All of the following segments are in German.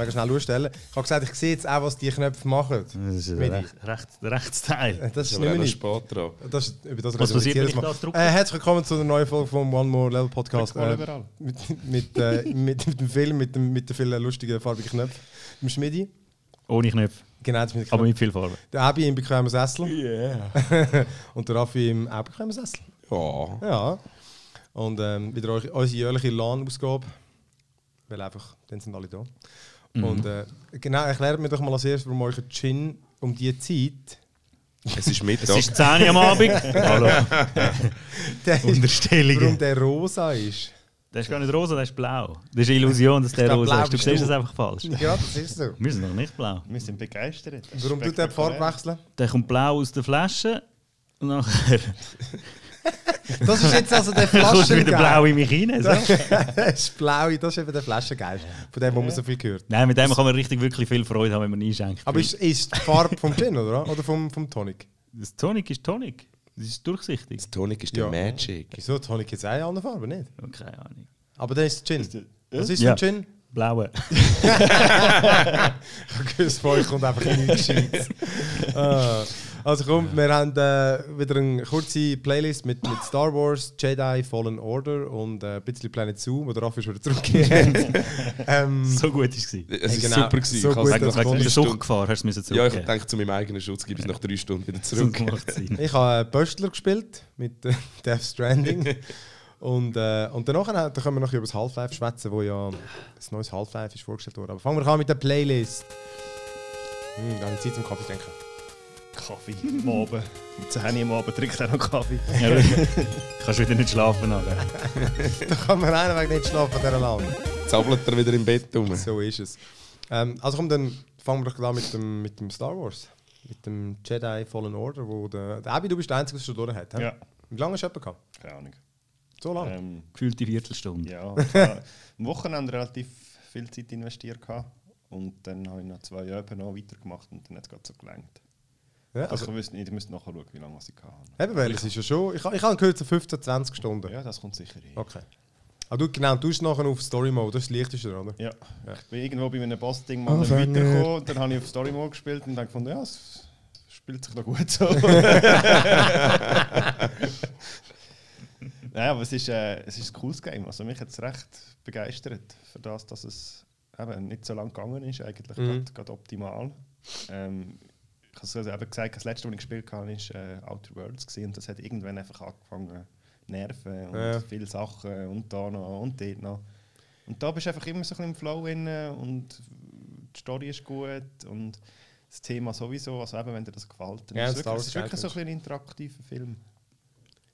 Mega schnell durchstellen. Ich habe gesagt, ich sehe jetzt auch, was die Knöpfe machen. Das ist Medi. recht, recht, Rechtsteil. Äh, Das ist nicht mehr spät dran. Das ist, über das Was passiert, jetzt wenn ich Mal. da drücke? Äh, herzlich willkommen zu einer neuen Folge vom One More Level Podcast. Äh, mit, mit, äh, mit, mit dem Film, mit, dem, mit den vielen lustigen farbigen Knöpfen. Mit dem Schmidi. Ohne Knöpfe, Genau, das mit den aber mit viel Farbe. Der Abi im bequemen Sessel. Yeah. Und der Raffi im auch bequemen Sessel. Ja. Ja. Und ähm, wieder eure- unsere jährliche LAN-Ausgabe. Weil einfach, dann sind alle da. Und äh, genau, erklärt mir doch mal als erstes, warum euch Gin um die Zeit. Es ist Mittag. Es ist 10 Uhr am Abend. Hallo. Der Unterstellungen. warum der rosa ist. Der ist gar nicht rosa, der ist blau. Das ist eine Illusion, dass der glaub, rosa ist. Du siehst das einfach falsch. Ja, das ist so. Wir sind noch nicht blau. Wir sind begeistert. Warum tut der die Farbe wechseln? Der kommt blau aus der Flasche und nachher Das ist jetzt also der wieder Flaschengeist. in mich rein. So. das ist blau, das ist eben der Flaschengeist, von dem, wo man so viel hört. Nein, mit dem kann man richtig wirklich viel Freude haben, wenn man einschenkt. Aber ist, ist die Farbe vom Gin, oder? Oder vom, vom Tonic? das Tonic ist Tonic. Das ist durchsichtig. Das Tonic ist Ja. der Magic. Wieso? Tonic jetzt eine andere Farbe, nicht? Keine Ahnung. Aber dann ist es Gin. Was ist Ja. ein Gin? Blaue. Ich habe gewusst, kommt einfach nichts Gescheites. Also kommt, wir haben äh, wieder eine kurze Playlist mit, mit Star Wars, Jedi, Fallen Order und äh, ein bisschen Planet Zoo, wo der Raffi schon wieder zurückgekehrt ähm, So gut war es. Es war genau. super. Gewesen. So ich gut, habe es Wegen drei der Stunden- Suchtgefahr hast du es Ja, ich denke zu meinem eigenen Schutz gebe ich es nach drei Stunden wieder zurück. Ich habe äh, Böstler gespielt mit äh, Death Stranding. und, äh, und danach äh, da können wir noch über das Half-Life schwätzen, wo ja das neues Half-Life ist vorgestellt worden. Aber fangen wir an mit der Playlist. Hm, da habe ich Zeit zum Kaffee denken. Kaffee am Abend. Um 10 Uhr am Abend trinkt er noch Kaffee. Ja, du kannst wieder nicht schlafen. nachher. Da kann man einen Weg nicht schlafen dieser Laune. Zappelt er wieder im Bett rum. So ist es. Ähm, also komm, dann fangen wir doch an mit dem, mit dem Star Wars. Mit dem Jedi Fallen Order, wo der, der Abi, du bist der Einzige, der es schon durch hat. hä? Ja, Wie lange hast du jemanden gehabt? keine Ahnung. So lange? Ähm, Gefühlte Viertelstunde. ja, am Wochenende relativ viel Zeit investiert. gehabt. Und dann habe ich noch zwei Jahre noch weitergemacht und dann hat es gerade so gelangt. Ja, Also, also, nicht, ich müsste nachher schauen, wie lange ich hatte. eben, weil es ist ja schon... Ich, ich habe gehört, so 15, 20 Stunden. Ja, das kommt sicher hin. Okay. Aber du, genau, du bist nachher auf Story Mode, das ist das Leichteste, oder? Ja. Ja. ich bin irgendwo bei einem Boss-Ding mal Anfänger. dann weitergekommen. und Dann habe ich auf Story Mode gespielt und dann gefunden, ja, es spielt sich doch gut so. Nein, aber es ist, äh, es ist ein cooles Game. Also mich hat es recht begeistert, für das, dass es eben nicht so lang gegangen ist. Eigentlich Mhm. gerade- gerade optimal. Ähm, ich habe also eben gesagt, das letzte, was ich gespielt habe, war äh, Outer Worlds. Gewesen, und das hat irgendwann einfach angefangen zu nerven und Ja. viele Sachen und da noch und dort noch. Und da bist du einfach immer so ein bisschen im Flow drin und die Story ist gut und das Thema sowieso, also eben, wenn dir das gefällt. Dann Ja, ist es wirklich, ist wirklich so ein ein interaktiver Film.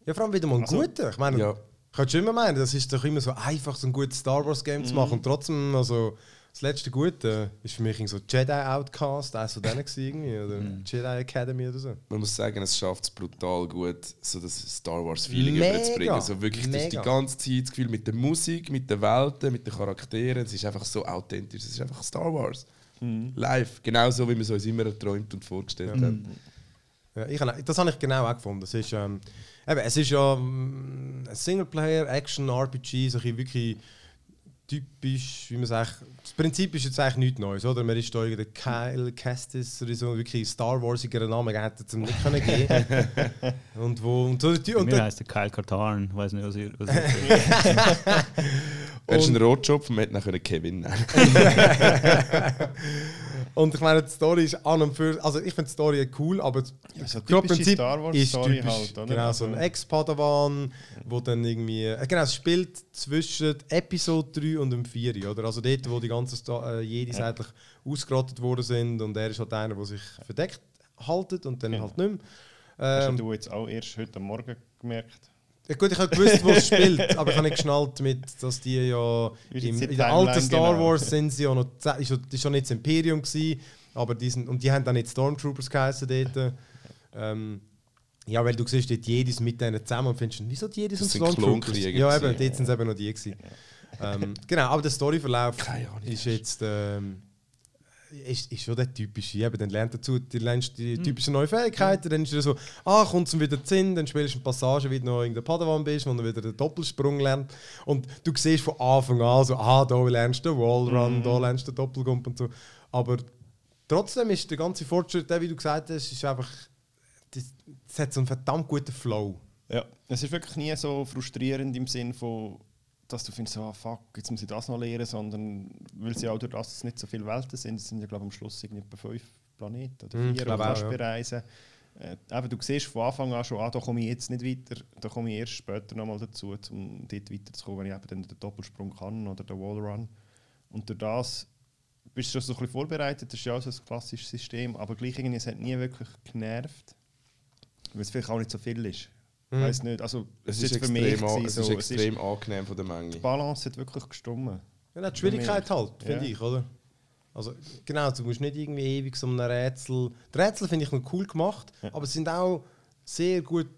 Ja, vor allem wieder mal ein Also- guter. Ich meine, Ja. kannst du immer meinen, das ist doch immer so einfach, so ein gutes Star Wars Game zu machen. Und trotzdem, also das letzte Gute ist für mich so Jedi Outcast, eins von denen irgendwie, oder Jedi Academy oder so. Man muss sagen, es schafft es brutal gut, so das Star Wars-Feeling überzubringen. Also wirklich, das ist die ganze Zeit das Gefühl mit der Musik, mit den Welten, mit den Charakteren. Es ist einfach so authentisch. Es ist einfach Star Wars. Live. Genauso, wie wir es uns immer erträumt und vorgestellt haben. Ja, ich, das habe ich genau auch gefunden. Es ist, ähm, eben, es ist ja mm, ein Singleplayer, Action, RPG, so ein wirklich typisch, wie man sagt. Das Prinzip ist jetzt eigentlich nichts Neues, oder? Man ist da irgendwie der Kyle Kestis oder so, wirklich Star Warsigeren Namen hätte es ihm nicht können geben Und wo und so die- Bei und mir heisst der Kyle Katarn. Ich weiß nicht, was ihr. Was ihr Er ist ein Rotjob, man hätte ihn Kevin nennen Und ich meine, die Story ist an und für also ich finde die Story cool, aber das Also Grundprinzip Star Wars ist Story typisch, halt, oder? Genau, so ein Also- Ex-Padawan, wo dann irgendwie, äh, genau, es spielt zwischen Episode 3 und dem 4, oder? Also dort, wo die ganzen Sta äh, Jedis eigentlich ausgerottet worden sind und er ist halt einer, der sich verdeckt haltet und dann Genau. halt nicht mehr. Hast Ähm, du jetzt auch erst heute Morgen gemerkt? Ja gut, ich habe gewusst, wo es spielt, aber ich habe nicht geschnallt mit, dass die ja im, in der alten Star genau? Wars sind sie ja noch, ist ja, ist ja nicht das Imperium gewesen, aber die sind, und die haben dann nicht Stormtroopers geheißen dort. Ähm, ja, weil du siehst dort Jedis mit denen zusammen und findest, wieso die Jedis Das und Stormtroopers? Ja, eben, dort sind es eben noch die gewesen. ähm, genau, aber der Storyverlauf ist jetzt, ähm, ist, ist schon der typische. Eben, dann lernt dazu, du lernst die typischen neuen Fähigkeiten, dann ist es so, ah, kommt es wieder Sinn, dann spielst du eine Passage, wie du noch in der Padawan bist, wo du wieder den Doppelsprung lernst. Und du siehst von Anfang an so, ah, da lernst du den Wallrun, da lernst du den Doppelgump und so. Aber trotzdem ist der ganze Fortschritt, der, wie du gesagt hast, ist einfach, das, das hat so einen verdammt guten Flow. Ja, es ist wirklich nie so frustrierend im Sinn von, dass du findest, ah fuck, jetzt muss ich das noch lernen, sondern weil sie auch durch das, dass es nicht so viele Welten sind, es sind ja glaube ich am Schluss irgendwie etwa fünf Planeten oder Hm, vier, die du kannst bereisen. Äh, eben, du siehst von Anfang an schon, ah, da komme ich jetzt nicht weiter, da komme ich erst später nochmal dazu, um dort weiterzukommen, wenn ich eben dann den Doppelsprung kann oder den Wallrun. Und durch das bist du schon so ein bisschen vorbereitet, das ist ja auch so ein klassisches System, aber gleich irgendwie, es hat nie wirklich genervt, weil es vielleicht auch nicht so viel ist. Ich weiß nicht, also Es es ist ist für mich extrem, an- gewesen, es so, ist es ist- extrem angenehm von der Menge. die Balance hat wirklich gestummen. Ja, die Schwierigkeit halt, finde Ja. ich, oder? Also, genau, du musst nicht irgendwie ewig so ein Rätsel. Die Rätsel finde ich noch cool gemacht, aber sie sind auch sehr gut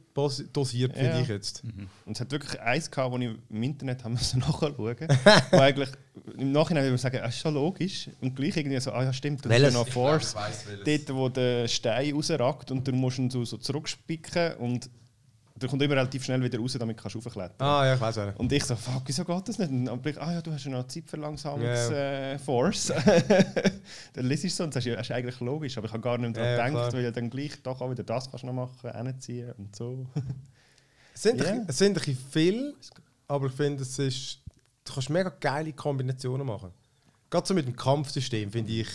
dosiert, finde Ja. ich jetzt. Und es hat wirklich eins gehabt, wo ich im Internet haben müssen nachschauen wo eigentlich im Nachhinein würde man sagen, das ist schon logisch. Und gleich irgendwie so, ah ja stimmt, das ist ja Welches? noch Force. Dort, wo der Stein rausragt und du musst ihn so, so zurückspicken und der kommt immer relativ schnell wieder raus, damit kannst du raufklettern. Ah, ja, ich weiß auch. Und ich so, fuck, wieso geht das nicht? Und dann blick, ah ja, du hast ja noch Zeitverlangsamungs Ja. äh, Force. dann liest du so und sagst, ja, das ist eigentlich logisch, aber ich habe gar nicht daran klar. gedacht, weil ja dann gleich doch auch wieder das kannst du noch machen, hinziehen und so. Es sind, Ja. ein, es sind ein bisschen viel, aber ich finde, es ist. Du kannst mega geile Kombinationen machen. Gerade so mit dem Kampfsystem finde ich,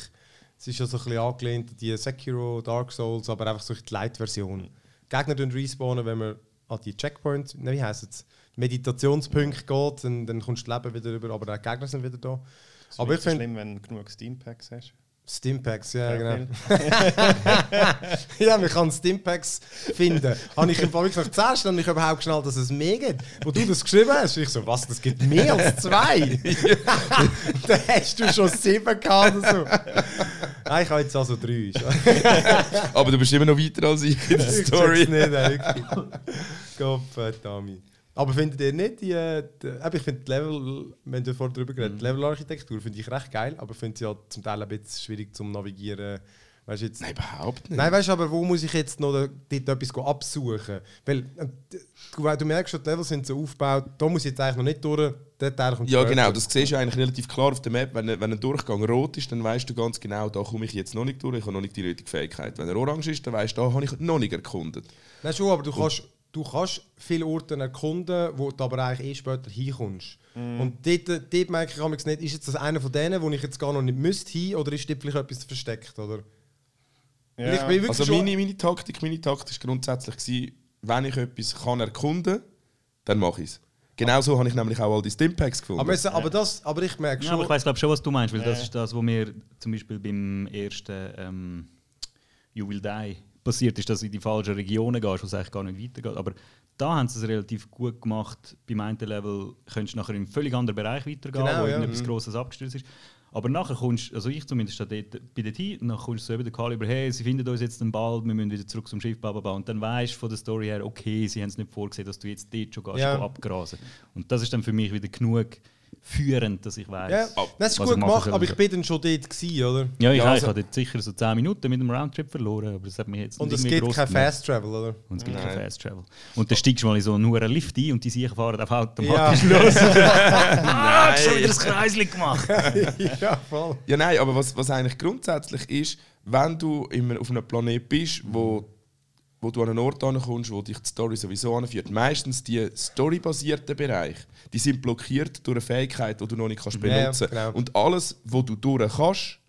es ist ja so ein bisschen angelehnt an die Sekiro, Dark Souls, aber einfach so die Light-Version. Gegner respawnen, wenn man an die Checkpoints, ne, wie heisst es, Meditationspunkte geht, dann, dann kommst du das Leben wieder rüber, aber auch die Gegner sind wieder da. Ist Aber ich finde, schlimm, wenn du genug Steampacks hast. Stimpacks, ja, Ja, genau. ja, man kann Stimpacks finden. Habe ich im Fall nach 10 Stunden nicht überhaupt geschnallt, dass es mehr gibt. Wo du das geschrieben hast, ich so, was, das gibt mehr als zwei? da hast du schon sieben gehabt oder so. Nein, ich habe jetzt also drei. Aber du bist immer noch weiter als ich in der Ich Story. check's nicht, ey, wirklich. Gott verdammt. Aber findet ihr nicht die, äh, die ich finde Level, wir haben ja vorher darüber geredet, die Levelarchitektur finde ich recht geil, aber ich finde sie ja zum Teil ein bisschen schwierig zum Navigieren. Weißt, du jetzt, Nein, überhaupt nicht. Nein, weißt du, aber wo muss ich jetzt noch dort etwas absuchen? Weil äh, du, du merkst schon, die Level sind so aufgebaut, da muss ich jetzt eigentlich noch nicht durch, der Teil kommt Ja, genau. Das siehst du eigentlich relativ klar auf der Map. Wenn, wenn ein Durchgang rot ist, dann weißt du ganz genau, da komme ich jetzt noch nicht durch, ich habe noch nicht die nötige Fähigkeit. Wenn er orange ist, dann weißt du, da habe ich noch nicht erkundet. Nein, schon, aber du kannst, du kannst viele Orte erkunden, wo du aber eigentlich eh später hinkommst. Und dort, dort merke ich nicht, ist jetzt das einer von denen, wo ich jetzt gar noch nicht müsste hin, oder ist dort vielleicht etwas versteckt, oder? Weil ich bin wirklich Also meine, meine Taktik, meine Taktik war grundsätzlich, gewesen, wenn ich etwas kann erkunden kann, dann mache ich es. Genauso habe ich nämlich auch all die Stimpacks gefunden. aber, es, aber, das, aber ich merke Ja, schon... aber ich weiß glaube schon, was du meinst, weil das Ja. ist das, was mir zum Beispiel beim ersten ähm, You Will Die passiert ist, dass du in die falschen Regionen gehst, wo es eigentlich gar nicht weitergeht. Aber da haben sie es relativ gut gemacht. Beim einen Level könntest du nachher in einen völlig anderen Bereich weitergehen, Genau, wo ja. irgendetwas Mhm. Grosses abgestürzt ist. Aber nachher kommst du, also ich zumindest da dort, bei dort hin, und dann kommst du so über den Kaliber, hey, sie finden uns jetzt bald, wir müssen wieder zurück zum Schiff, bla, bla, bla. Und dann weißt du von der Story her, okay, sie haben es nicht vorgesehen, dass du jetzt dort schon gehst, Ja. abgrasen. Und das ist dann für mich wieder genug führend, dass ich weiß. ja, das ist was gut gemacht, aber ich bin dann schon dort gewesen, oder? Ja, ich, Ja, ja, also- ich habe dort sicher so 10 Minuten mit dem Roundtrip verloren, aber das hat mich jetzt Und es gibt kein. Fast Travel, oder? Und es gibt kein Nein. Fast Travel. Und dann steigst du mal in so einen hohen Lift ein und die Sicher fahren auf automatisch Ja. los. ah, hast schon wieder das Kreisli gemacht. ja, voll. Ja, nein, aber was, was eigentlich grundsätzlich ist, wenn du immer auf einem Planet bist, wo, wo du an einen Ort ankommst, wo dich die Story sowieso anführt, meistens die storybasierten Bereiche, die sind blockiert durch eine Fähigkeit, die du noch nicht kannst Ja, ja, benutzen genau. Und alles, wo du durch kannst,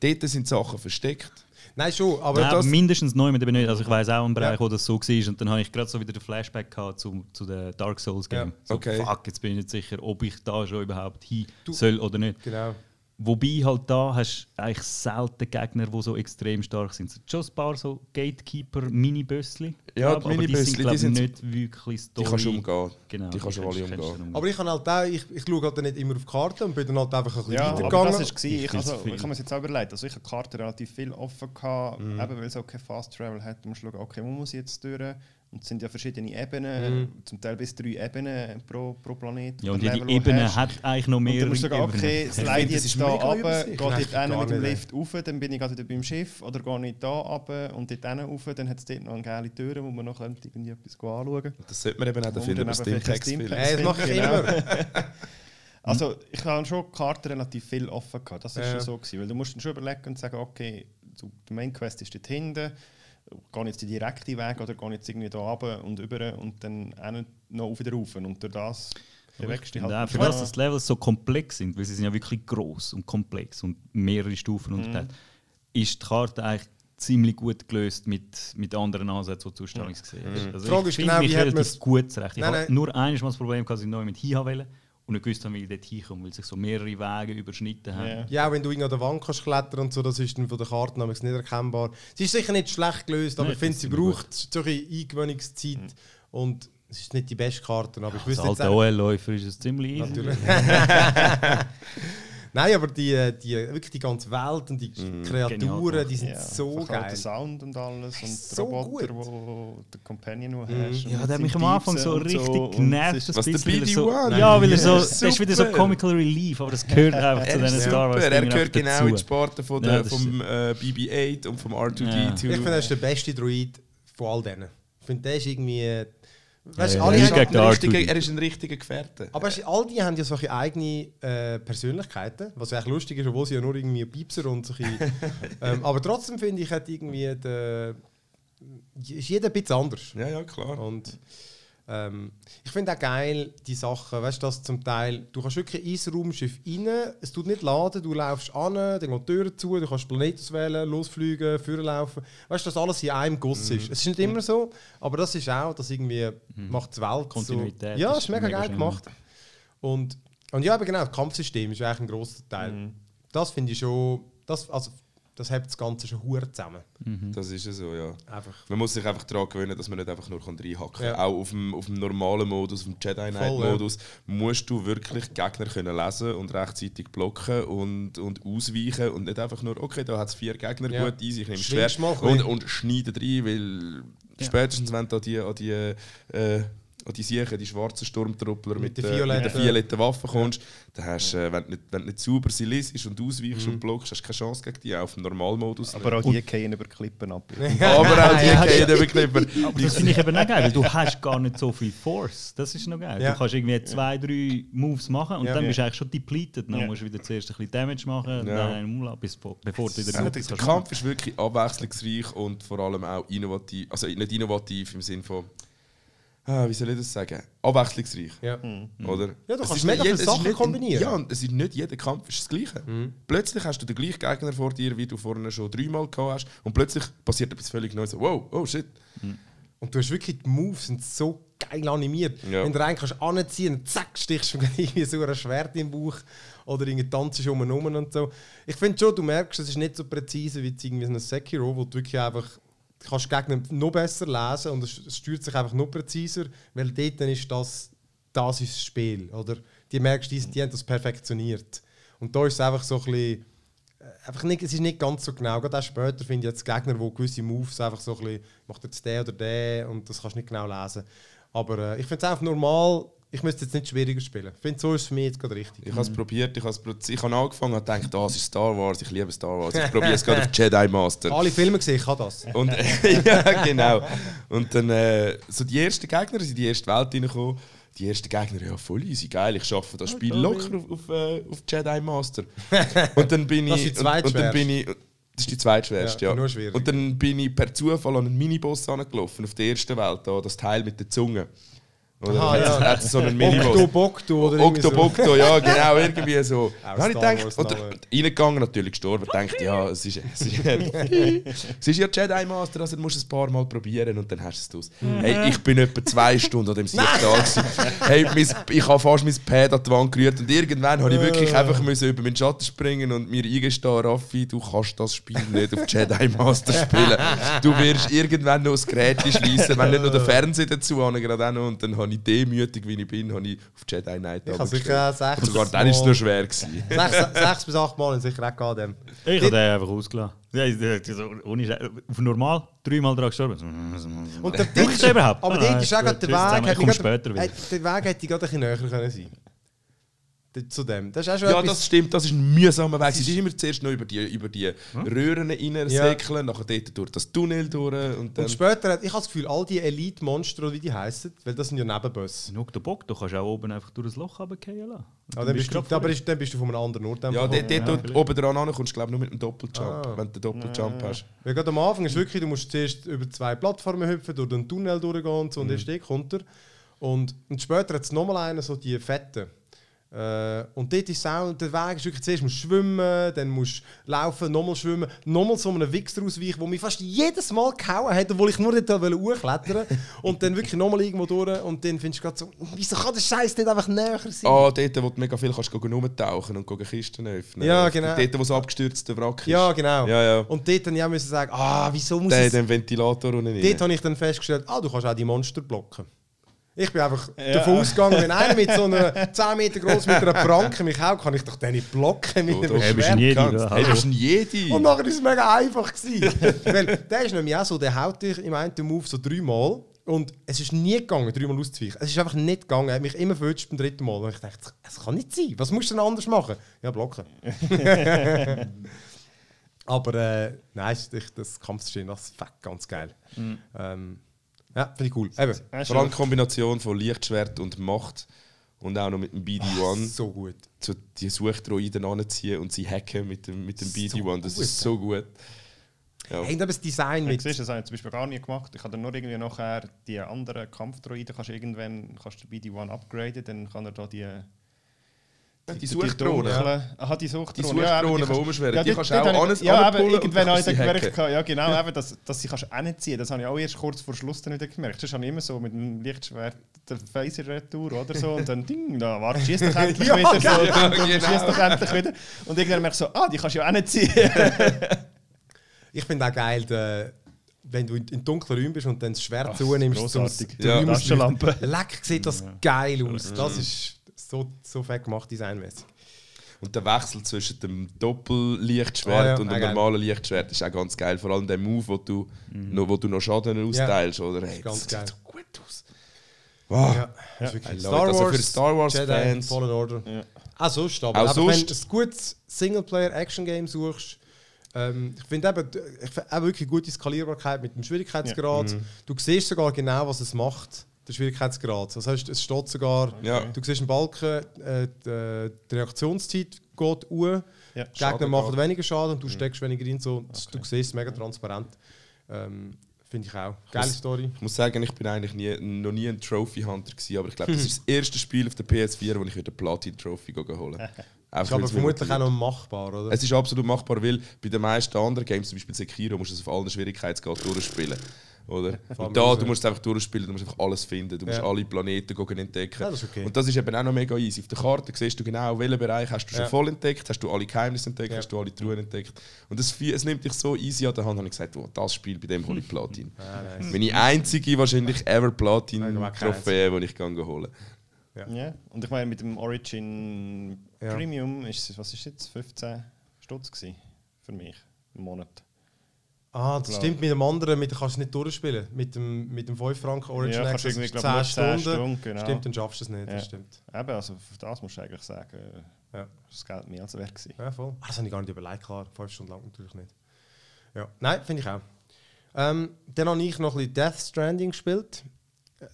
dort sind Sachen versteckt. Nein, schon, aber Nein, das... mindestens neu mit eben nicht. Also ich weiß auch einen Bereich, wo das so war. Und dann habe ich gerade so wieder den Flashback gehabt zu, zu den Dark Souls Game. Ja, so, okay. Fuck, jetzt bin ich nicht sicher, ob ich da schon überhaupt hin Du- soll oder nicht. Genau. Wobei halt da hast du eigentlich selten Gegner, die so extrem stark sind. Schon ein paar so Gatekeeper-Mini-Bössli. Ja, glaub, die aber Mini-Bössli, die glaub, sind- nicht wirklich Die Story. kannst du umgehen. Genau, die kannst du alle umgehen. dann Aber ich kann halt auch, ich, ich schaue halt nicht immer auf die Karte und bin dann halt einfach ein bisschen Ja, aber weitergegangen. das war ich, Ich also, ich habe mir das jetzt auch überlegt. Also ich habe die Karte relativ viel offen gehabt, Mhm. eben weil es auch kein Fast Travel hat. Du musst schauen, okay, wo muss ich jetzt durch? Und es sind ja verschiedene Ebenen, Mhm. zum Teil bis drei Ebenen pro, pro Planet. Ja, und jede Level, Ebene hast. hat eigentlich noch Und mehr dann musst du sagen, okay, Ich slide jetzt da mega runter, gehe dort Nein, hin gar mit dem. Lift rauf, dann bin ich gerade wieder beim Schiff. Oder gehe ich da runter und dort hin rauf, dann hat es dort noch eine geile Tür, wo man noch irgendwie etwas anschauen könnte. Das sollte man eben auch Und finden, dann was eben Stimpacks vielleicht ein vielleicht. Hey, das mache ich Genau. immer. Also ich habe schon die Karte relativ viel offen gehabt. Das war Ja. schon so. Gewesen, weil du musst dann schon überlegen und sagen, okay, der Main Quest ist dort hinten, gehe jetzt den direkten Weg oder gehe jetzt irgendwie da runter und über und dann auch nicht noch wieder rauf. Und durch das bewegst du dich Ja, halt für das, dass die Levels so komplex sind, weil sie sind ja wirklich groß und komplex und mehrere Stufen Mhm. unterteilt, ist die Karte eigentlich ziemlich gut gelöst mit, mit anderen Ansätzen, die du ausstellungs gesehen hast. Also Mhm. Die Frage ich ist finde genau, mich wie hat man's- gut zurecht. Ich Nein, habe nein. nur einmal mal das Problem dass ich neu mit hin wollte und nicht gewusst habe, wie ich dort hinkomme, weil sich so mehrere Wege überschnitten haben. Ja. Ja, auch wenn du an der Wand kannst klettern und so, das ist dann von der Karte nämlich nicht erkennbar. Sie ist sicher nicht schlecht gelöst, aber Nein, ich finde, sie braucht so ein bisschen Eingewöhnungszeit und es ist nicht die beste Karte, aber ich Als wüsste jetzt alter auch- OL-Läufer ist es ziemlich easy. Natürlich. Nein, aber die, die, wirklich die ganze Welt und die Kreaturen, Genial die sind Ja, so geil. Der Sound und alles und So Roboter, gut. wo der Companion, wo Mhm. hast. Ja, der hat mich am Anfang so richtig und genervt. das Was, der bisschen, weil er so, BD-1? Ja, weil er so, Ja, das ist wieder so. Comical Relief, aber das gehört einfach zu diesen ist Star Wars er gehört genau in die Sparte von der, vom äh, BB-8 und vom R2D2. Ich finde, er ist der beste Droid von all denen. Ich finde, der ist irgendwie... Weißt, Ja, alle ja, haben, richtiger, R2D2. er ist ein richtiger Gefährte. aber weißt, all die haben ja solche eigene äh, Persönlichkeiten, was echt lustig ist, obwohl sie ja nur irgendwie Piepser und solche... ähm, aber trotzdem finde ich, hat irgendwie... Der, ist jeder ein bisschen anders. Ja, ja, klar. Und ähm, ich finde auch geil, die Sachen, weißt du, dass zum Teil, du kannst wirklich ins Raumschiff rein, es tut nicht laden, du laufst an, dann geht die Tür zu, du kannst Planeten auswählen, losfliegen, vorlaufen. Weißt du, dass alles in einem Guss ist. Es ist nicht immer so, aber das ist auch, das irgendwie macht die Welt Kontinuität So, ja, ist ist mega, mega geil schön. gemacht. Und, und ja, aber genau, das Kampfsystem ist eigentlich ein grosser Teil. Das finde ich schon, das, also, das hält das Ganze schon hure zusammen. Das ist ja so, ja. Einfach. Man muss sich einfach daran gewöhnen, dass man nicht einfach nur reinhacken kann. Ja. Auch auf dem, auf dem normalen Modus, auf dem Jedi Knight-Modus, musst du wirklich Gegner können lesen und rechtzeitig blocken und, und ausweichen und nicht einfach nur, okay, da hat es vier Gegner, Ja. gut, easy, ich nehme Schwert und, und schneide rein, weil spätestens wenn du an die, an die, äh, an die Siechen, die schwarzen Sturmtruppler mit, Mit der der mit der violetten- Waffe kommst, dann hast, äh, wenn, du nicht, wenn du nicht sauber sie liest und ausweichst Mhm. und blockst, hast du keine Chance gegen die, auch auf dem Normalmodus. Aber auch die gehen über Klippen ab. Aber auch die Ja, gehen über Knipper. Aber das finde ich eben auch geil, weil du hast gar nicht so viel Force. Das ist noch geil. Ja. Du kannst irgendwie zwei, drei Moves machen und Ja. dann Ja. bist du eigentlich schon depleted. Dann Ja. musst du wieder zuerst ein bisschen Damage machen, Ja. dann einen Umlauf, bis, bevor du wieder der, der Kampf ist wirklich abwechslungsreich und vor allem auch innovativ. Also nicht innovativ im Sinne von. Ah, wie soll ich das sagen? Abwechslungsreich. Ja. Oder? Ja, du Es kannst ist mega viele Sachen kombinieren. Ja, und es ist nicht jeder Kampf ist das Gleiche. Plötzlich hast du den gleichen Gegner vor dir, wie du vorne schon dreimal gehabt hast. Und plötzlich passiert etwas völlig Neues. Wow, oh shit. Und du hast wirklich, die Moves sind so geil animiert. Ja. Wenn du rein kannst anziehen und zack, stichst du irgendwie so ein Schwert im Bauch oder irgendwie tanzt um und um und so. Ich finde schon, du merkst, es ist nicht so präzise wie irgendwie so ein Sekiro, wo du wirklich einfach kannst Gegner noch besser lesen und es steuert sich einfach noch präziser, weil dort ist das, das ist das Spiel, oder? Die merkst, die, die haben das perfektioniert. Und da ist es einfach so ein bisschen äh, einfach nicht, es ist nicht ganz so genau. Gerade auch später finde ich jetzt Gegner, die gewisse Moves einfach so ein bisschen, macht jetzt der oder der und das kannst du nicht genau lesen. Aber äh, ich finde es einfach normal, ich müsste jetzt nicht schwieriger spielen. Ich finde, so ist es für mich jetzt gerade richtig. Ich habe es probiert, ich habe ich habe angefangen und gedacht, das ist Star Wars, ich liebe Star Wars. Ich probiere es gerade auf Jedi Master. Alle Filme gesehen, ich kann das. Und ja, genau. Und dann äh, so die ersten Gegner sind in die erste Welt reingekommen. Die ersten Gegner, ja voll easy, geil, ich schaffe das Spiel locker auf, auf, äh, auf Jedi Master. Und dann bin ich... Das ist die und, und dann zweitschwerste. bin ich... Das ist die zweitschwerste, Ja, ja. Und dann bin ich per Zufall an einen Miniboss angelaufen, auf der ersten Welt, da, das Teil mit der Zunge. Oder Aha, ja. hat so einen. Octo Bocto oder Bocto, ja, genau, irgendwie so. Auch ich gedacht, Name. reingegangen, natürlich gestorben, denkt, ja, es ist, es ist, es ist ja Jedi Master, also du musst es ein paar Mal probieren und dann hast du es. Hey, ich bin etwa zwei Stunden an dem Sieg da gewesen. Hey, mein, ich habe fast mein Pad an die Wand gerührt und irgendwann habe ich wirklich einfach müssen über meinen Schatten springen und mir eingestehen, Raffi, du kannst das Spiel nicht auf Jedi Master spielen. Du wirst irgendwann noch das Gerät schließen, wenn nicht noch der Fernseher dazu habe, gerade auch noch. Und dann habe ich demütig, wie ich bin, habe ich auf Jedi Knight Ich habe sicher sechs sogar dann ist es noch schwer gewesen. sechs, sechs bis acht Mal in sicher auch gehabt, dem. Ich habe den einfach ausgelassen. Ja, ich- ich- ich- so, ohne. Auf normal dreimal dran gestorben. Und der Braucht es überhaupt? Aber ist auch der zusammen, Weg. Ich hätte komme gerade- später wieder. hätte- Der Weg hätte gerade ein bisschen näher können sein Zu dem. Das ist auch schon Ja, etwas- das stimmt, das ist ein mühsamer Weg. Es ist immer zuerst noch über die, über die Röhren reinsäckeln, nachher dort durch das Tunnel durch und dann... Und später, hat- ich habe das Gefühl, all die Elite-Monster, wie die heißen, weil das sind ja Nebenbosse. Schau, der Bock, du kannst auch oben einfach durch das Loch runterfallen lassen. Aber dann bist, du, aber ist, dann bist du von einem anderen Ort. Ja, einfach dort, gekommen. dort oben dran an kommst du glaube nur mit dem Doppeljump, Ah. wenn du den Doppeljump hast. Weil gerade am Anfang ist wirklich, du musst zuerst über zwei Plattformen hüpfen, durch den Tunnel durchgehen und so, und erst dort kommt er. Und, und später hat es nochmal einen, so die fetten. Äh, und dort ist es auch, der Weg ist wirklich, zuerst musst du schwimmen, dann musst du laufen, nochmal schwimmen, nochmal so einem Wichser ausweichen, der mich fast jedes Mal gehauen hat, obwohl ich nur dort hochklettern wollte. und dann wirklich nochmal irgendwo durch und dann findest du gerade so, wieso kann der Scheiß nicht einfach näher sein? Ah, dort, wo du mega viel kannst gehen rumtauchen und gehen Kisten öffnen. Ja, genau. Dort, wo das abgestürzte Wrack ist. Ja, genau. Ja, ja. Und dort dann ja müssen sagen, ah, wieso muss Der ich den Ventilator rein. Dort habe ich dann festgestellt, ah, du kannst auch die Monster blocken. Ich bin einfach Ja. davon ausgegangen, wenn einer mit so einer 10 Meter groß mit einer Pranke mich haut, kann ich doch den nicht blocken mit einem Schwert. Hey, bist ein Jedi. Und nachher war es mega einfach. gewesen. Weil der ist nämlich auch so, der haut dich im einen Move so dreimal und es ist nie gegangen, dreimal auszuweichen. Es ist einfach nicht gegangen. Er hat mich immer verwünscht beim dritten Mal. Und ich dachte, es kann nicht sein. Was musst du denn anders machen? Ja, blocken. Aber äh, nein, das, Kampfsystem, das ist ganz geil. Ähm, ja, finde ich cool. Eben, Ja, Vor allem die Kombination von Lichtschwert und Macht und auch noch mit dem BD-1 so gut. so die Suchdroiden anziehen und sie hacken mit dem, mit dem BD-1. Das gut. ist so gut. Ja. Hey, eben das Design Ja, mit... siehst, das habe ich zum Beispiel gar nicht gemacht. Ich habe dann nur irgendwie nachher die anderen Kampfdroiden, kannst du irgendwann kannst du bei die One upgraden, dann kann er da die... die Suchdrohnen. dunklen- Aha, die Die Suchdrohnen. Suchdrohnen, eben, die rumschweren, Ja, die die- kannst du auch ich- Ja, und irgendwann habe ich kannst dann du sie gemerkt, ja genau, eben, dass, dass sie kannst anziehen Das habe ich auch erst kurz vor Schluss dann wieder gemerkt. Das habe ich immer so mit dem Lichtschwert der Phaser Retour oder so und dann ding, da warte, schießt doch endlich Ja, wieder. So, genau. und dann Genau. schießt doch endlich wieder. Und irgendwann merke ich so, ah, die kannst du ja anziehen. Ich finde auch geil, der, wenn du in, dunklen Räumen bist und dann das Schwert Ach, zunimmst, zum Ja. Auszuleuchten. Leck, sieht das geil aus. Das ist so, so fett gemacht, designmäßig. Und der Wechsel zwischen dem Doppellichtschwert Ah, ja, und dem geil. normalen Lichtschwert ist auch ganz geil. Vor allem der Move, wo du, noch, wo du noch Schaden austeilst. Oder? Hey, ganz das geil. sieht so gut aus. Wow. Ja, love it. Also für Star Wars Jedi, Fans. Fallen Order. Ja. Auch sonst, aber Auch wenn sonst. du ein gutes Singleplayer-Action-Game suchst, ähm, ich finde eben, ich finde auch wirklich gute Skalierbarkeit mit dem Schwierigkeitsgrad. Mhm. Du siehst sogar genau, was es macht, der Schwierigkeitsgrad. Das heißt, es steht sogar, Ja. du siehst einen Balken, äh, die, die Reaktionszeit geht hoch, Ja. die Gegner Schaden machen weniger Schaden und du steckst weniger rein. So, Du siehst es mega transparent. Ähm, finde ich auch. Geile muss- Story. Ich muss sagen, ich bin eigentlich nie, noch nie ein Trophy Hunter gewesen, aber ich glaube, das ist das erste Spiel auf der PS4, wo ich wieder Platin Trophy holen kann. Ist aber vermutlich auch noch machbar, oder? Es ist absolut machbar, weil bei den meisten anderen Games, zum Beispiel Sekiro, musst du es auf allen Schwierigkeitsgraden durchspielen. Oder? Und da, du musst es einfach durchspielen, du musst einfach alles finden, du musst Ja. alle Planeten gehen entdecken. Ja, das okay. Und das ist eben auch noch mega easy. Auf der Karte siehst du genau, welchen Bereich hast du schon Ja. voll entdeckt, hast du alle Geheimnisse entdeckt, Ja. hast du alle Truhen entdeckt. Und das, es nimmt dich so easy an der Hand, habe ich gesagt, wow, das Spiel, bei dem hole ich Platin. Ah, nice. Meine einzige wahrscheinlich ever Platin-Trophäe, die ich kann holen Ja. Und ich meine, mit dem Origin Ja. Premium ist es, was ist jetzt, 15 Stutz gewesen für mich im Monat. Ah, das Klar. stimmt mit dem anderen, mit, kannst du es nicht durchspielen. Mit dem, mit dem 5 Franken Origin Ja, Access irgendwie, ist glaub, nur 10 10 Stunden. Stunden, genau. Stimmt, dann schaffst du es nicht, Ja. das stimmt. Eben, also für das musst du eigentlich sagen, äh, Ja. das Geld mehr als wert gewesen. Ja, voll. Ah, das habe ich gar nicht überlegt, klar. 5 Stunden lang natürlich nicht. Ja. Nein, finde ich auch. Ähm, dann habe ich noch ein bisschen Death Stranding gespielt.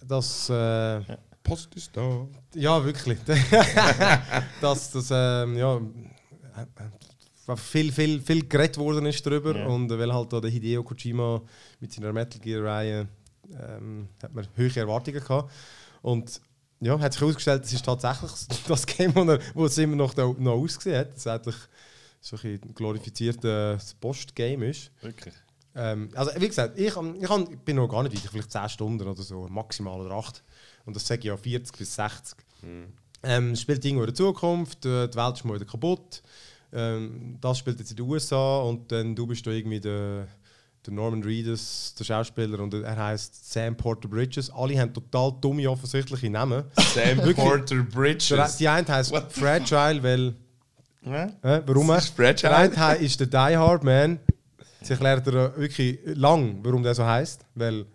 Das, äh, Post ist da. ja, wirklich. dass das, ähm, ja, äh, viel, viel, viel geredet worden ist darüber. Ja. Und äh, weil halt da der Hideo Kojima mit seiner Metal Gear-Reihe ähm, hat man hohe Erwartungen gehabt. Und ja, hat sich herausgestellt, es ist tatsächlich das Game, wo, er, wo es immer noch, da, noch ausgesehen hat. Das eigentlich so ein glorifiziertes Post-Game ist. Wirklich. Ähm, also wie gesagt, ich, ähm, ich, bin noch gar nicht weit, vielleicht 10 Stunden oder so, maximal oder 8. Und das sage ich ja 40 bis 60. Ähm, es spielt irgendwo in der Zukunft, äh, die Welt ist mal wieder kaputt. Ähm, das spielt jetzt in den USA und dann du bist da irgendwie der, der Norman Reedus, der Schauspieler, und er heißt Sam Porter Bridges. Alle haben total dumme, offensichtliche Namen. Sam Wirklich? Porter Der, Bridges. die eine heißt Fragile, weil. Äh, warum? Das ist Fragile. Der eine ist der Die Hard Man. Sie erklärt er äh, wirklich lang, warum der so heißt. Weil.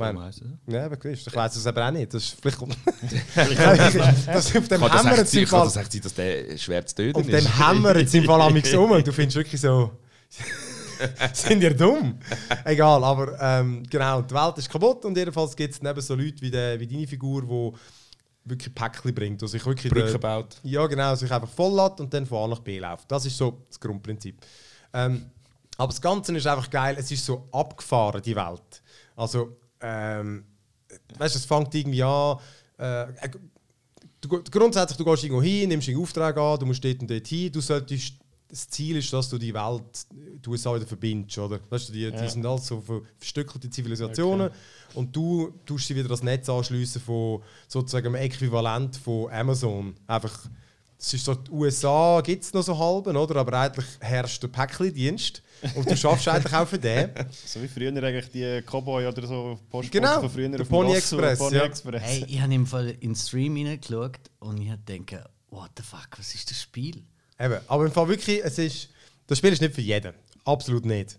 Das? ja, aber gewiss, ich weiß es aber auch nicht. Das ist vielleicht kommt. das auf dem Kann Hammer im kann Fall. das echt sein, dass der schwer zu töten Auf ist? dem Hammer jetzt im Fall amix um und du findest wirklich so. sind ihr dumm? Egal, aber ähm, genau, die Welt ist kaputt und jedenfalls gibt es neben so Leute wie, der, wie deine Figur, die wirklich Päckchen bringt. Also sich wirklich Brücke den- baut. ja, genau, sich einfach voll lässt und dann von A nach B läuft. Das ist so das Grundprinzip. Ähm, aber das Ganze ist einfach geil, es ist so abgefahren, die Welt. Also, ähm, weißt du, es fängt irgendwie an. Äh, du, grundsätzlich, du gehst irgendwo hin, nimmst einen Auftrag an, du musst dort und dort hin, du solltest. Das Ziel ist, dass du die Welt, die USA wieder verbindest, oder? Weißt du, die, die sind alles so ver- verstückelte Zivilisationen und du tust sie wieder das Netz anschliessen von sozusagen dem Äquivalent von Amazon. Einfach, es ist so, die USA gibt es noch so halben, oder? Aber eigentlich herrscht der Päckchendienst und du schaffst eigentlich auch für den. So wie früher eigentlich die Cowboy oder so Postboten Genau, von früher der Pony Express, Pony ja. Express. Hey, ich habe im Fall in den Stream hineingeschaut und ich habe gedacht, what the fuck, was ist das Spiel? Eben, aber im Fall wirklich, es ist, das Spiel ist nicht für jeden. Absolut nicht.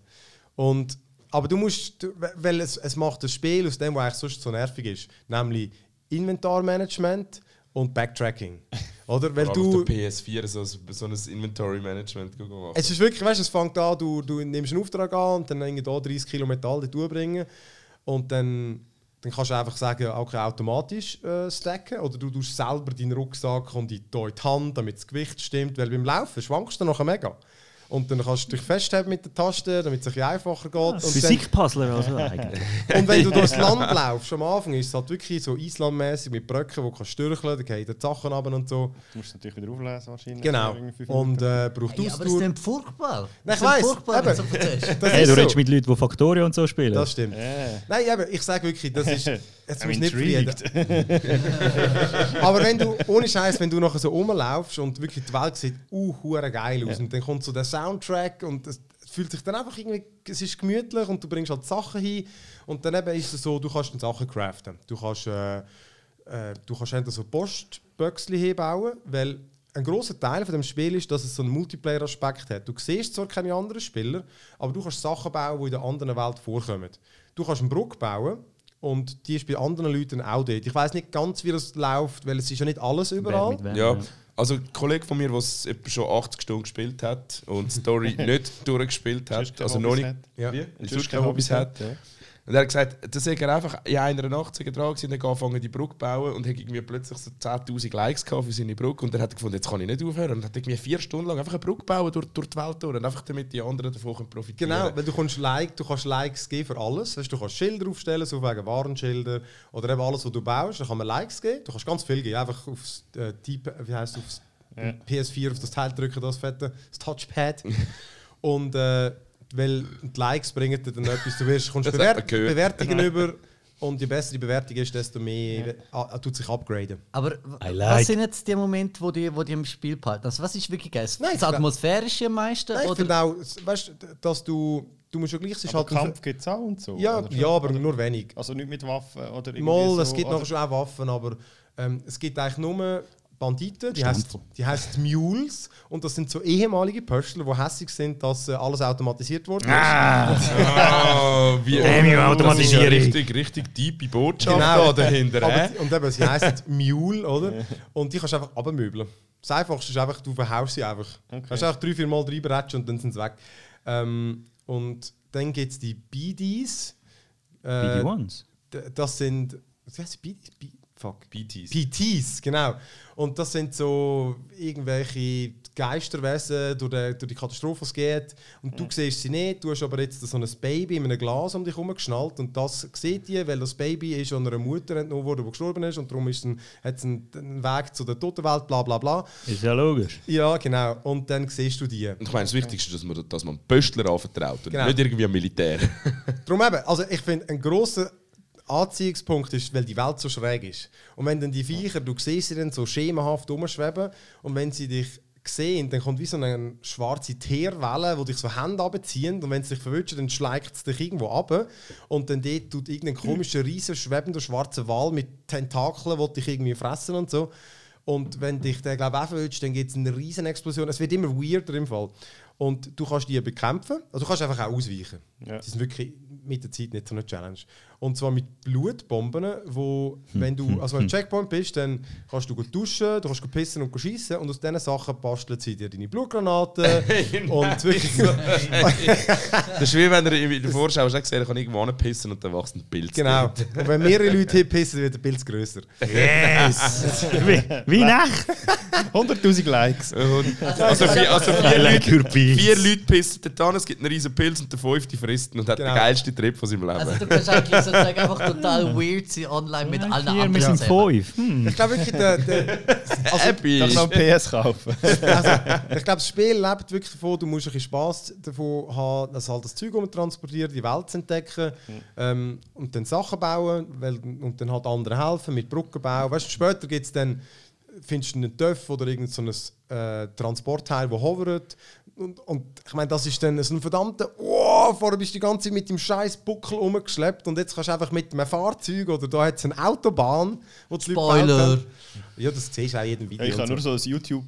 Und, aber du musst, weil es, es macht das Spiel aus dem, was eigentlich sonst so nervig ist, nämlich Inventarmanagement und Backtracking. Oder? Weil du, auf der PS4 so, so ein Inventory-Management machen. es ist wirklich, weißt du, es fängt an, du, du nimmst einen Auftrag an und dann irgendwie da 30 Kilo Metall dort bringen und dann, dann kannst du einfach sagen, okay, automatisch äh, stacken oder du tust selber deinen Rucksack und in die Hand, damit das Gewicht stimmt, weil beim Laufen schwankst du nachher mega. Und dann kannst du dich festhalten mit der Taste, damit es ein bisschen einfacher geht. dann, Physikpuzzler also eigentlich. und wenn du durchs Land laufst, am Anfang ist es halt wirklich so Islandmäßig mit Brücken, wo du kannst stürcheln, dann gehen die Sachen runter und so. Du musst es natürlich wieder auflesen wahrscheinlich. Genau. Und äh, braucht Hey, aber es Ausdauer. klingt furchtbar. Nein, ich weiss, furchtbar, eben. so Hey, ist du so. redest mit Leuten, die Factorio und so spielen. Das stimmt. Ja. Nein, eben, ich sage wirklich, das ist. Jetzt muss nicht intrigued. Aber wenn du, ohne Scheiß, wenn du nachher so rumlaufst und wirklich die Welt sieht, uh, hure geil aus, und dann kommt so der Soundtrack und es fühlt sich dann einfach irgendwie, es ist gemütlich und du bringst halt Sachen hin und dann eben ist es so, du kannst dann Sachen craften. Du kannst, äh, äh, du kannst entweder so Postböxli hinbauen, weil ein großer Teil von dem Spiel ist, dass es so einen Multiplayer-Aspekt hat. Du siehst zwar keine anderen Spieler, aber du kannst Sachen bauen, die in der anderen Welt vorkommen. Du kannst eine Brücke bauen und die ist bei anderen Leuten auch dort. Ich weiß nicht ganz, wie das läuft, weil es ist ja nicht alles Wer überall. mit wem, Ja, also ein Kollege von mir, der schon 80 Stunden gespielt hat und die Story nicht durchgespielt hat, also noch nicht, hat. Ja. wie? Sonst keine Hobbys hat. ja. Und er hat gesagt, dass er einfach in einer Nacht dran war und dann angefangen die Brücke zu bauen und hat irgendwie plötzlich so 10'000 Likes gehabt für seine Brücke und dann hat er gefunden, jetzt kann ich nicht aufhören und hat irgendwie vier Stunden lang einfach eine Brücke bauen durch, durch die Welt durch und einfach damit die anderen davon können profitieren Genau, weil du kannst, like, du kannst Likes geben für alles. Weißt, du kannst Schilder aufstellen, so wegen Warnschilder oder eben alles, was du baust. Da kann man Likes geben. Du kannst ganz viel geben. Einfach aufs, äh, Typ, wie heißt aufs Ja. PS4 auf das Teil drücken, das fette, das Touchpad. Und äh, weil die Likes bringen dir dann etwas. Du wirst, kommst Das Bewer hat man gehört. Bewertungen über und je besser die Bewertung ist, desto mehr äh, tut sich upgraden. Aber I was like. sind jetzt die Momente, wo die, wo die im Spiel behalten? Also was ist wirklich geil? Nein, das Atmosphärische am meisten? Nein, oder? auch, weißt, du, dass du, du musst ja gleich, es ist Aber halt Kampf gibt es auch und so. ja, oder ja, aber nur wenig. Also nicht mit Waffen oder irgendwie Mal, so, es gibt oder? noch schon auch Waffen, aber ähm, es gibt eigentlich nur Banditen, die heißen die heissen Mules und das sind so ehemalige Pöstler, die hässlich sind, dass äh, alles automatisiert wurde. Ah, wie Premium-Automatisierung. Das ist ja richtig, richtig tiefe Botschaft Genau. da dahinter. Aber, und eben, sie heißen Mule, oder? Und die kannst du einfach abmöbeln. Das Einfachste ist einfach, du verhaust sie einfach. Okay. Du kannst einfach drei, vier Mal reinbretschen und dann sind sie weg. Ähm, und dann gibt es die BDs. Äh, BD-Ones. d- das sind. Was heißt BDs? Fuck. PTs. PTs, genau. Und das sind so irgendwelche Geisterwesen durch die, durch die Katastrophe, die es geht. Und du siehst sie nicht, du hast aber jetzt so ein Baby in einem Glas um dich herum geschnallt und das sieht die, weil das Baby ist an einer Mutter entnommen worden, die gestorben ist und darum ist ein, hat es einen, einen Weg zu der Totenwelt, bla bla bla. Ist ja logisch. Ja, genau. Und dann siehst du die. Und ich meine, das Wichtigste ist, dass man, dass man einen Pöstler anvertraut und Genau. nicht irgendwie ein Militär. Darum eben, also ich finde, ein grosser Anziehungspunkt ist, weil die Welt so schräg ist. Und wenn dann die Viecher, du siehst sie dann so schemenhaft rumschweben und wenn sie dich gesehen, dann kommt wie so eine schwarze Teerwelle, die dich so Hände abzieht und wenn es dich verwünscht, dann schlägt es dich irgendwo ab und dann dort tut irgendein komischer, riesen, schwebender schwarzer Wal mit Tentakeln, der dich irgendwie fressen und so. Und wenn dich der, glaube ich, dann gibt es eine riesen Explosion. Es wird immer weirder im Fall. Und du kannst die bekämpfen, also du kannst einfach auch ausweichen. Ja. Das ist wirklich mit der Zeit nicht so eine Challenge. Und zwar mit Blutbomben, wo, wenn du, also wenn du Checkpoint bist, dann kannst du gut duschen, du kannst gut pissen und schießen und aus diesen Sachen basteln sie dir deine Blutgranaten und wirklich so, Das ist wie wenn er in der Vorschau schon gesehen er kann irgendwo pissen und dann wächst ein Bild. genau. Und wenn mehrere Leute hinpissen, wird der Pilz grösser. Yes! wie, wie Nacht! 100'000 Likes. Und, also, vier, also vier, Leute, vier Leute pissen an, es gibt einen riesen Pilz und der fünfte frisst und hat Genau. den geilsten Trip von seinem Leben. Also du kannst eigentlich sozusagen einfach total weird sein online mit allen wir anderen sind zusammen. fünf. Hm. Ich glaube wirklich, der, der, also, Happy. Darf noch ein PS kaufen? also, ich glaube, das Spiel lebt wirklich davon, du musst ein bisschen Spass davon haben, dass halt das Zeug transportieren, die Welt zu entdecken ähm, und dann Sachen bauen weil, und dann halt anderen helfen mit Brücken bauen. Weißt du, später gibt es dann, findest du einen TÜV oder irgend so ein äh, Transportteil, das hovert. Und, und ich meine, das ist dann so ein verdammter, oh, vorher bist du die ganze Zeit mit dem scheiß Buckel rumgeschleppt und jetzt kannst du einfach mit einem Fahrzeug oder da hat es eine Autobahn, wo die Leute Spoiler. haben. Ja, das siehst du auch in jedem Video. Ich habe so. nur so ein YouTube.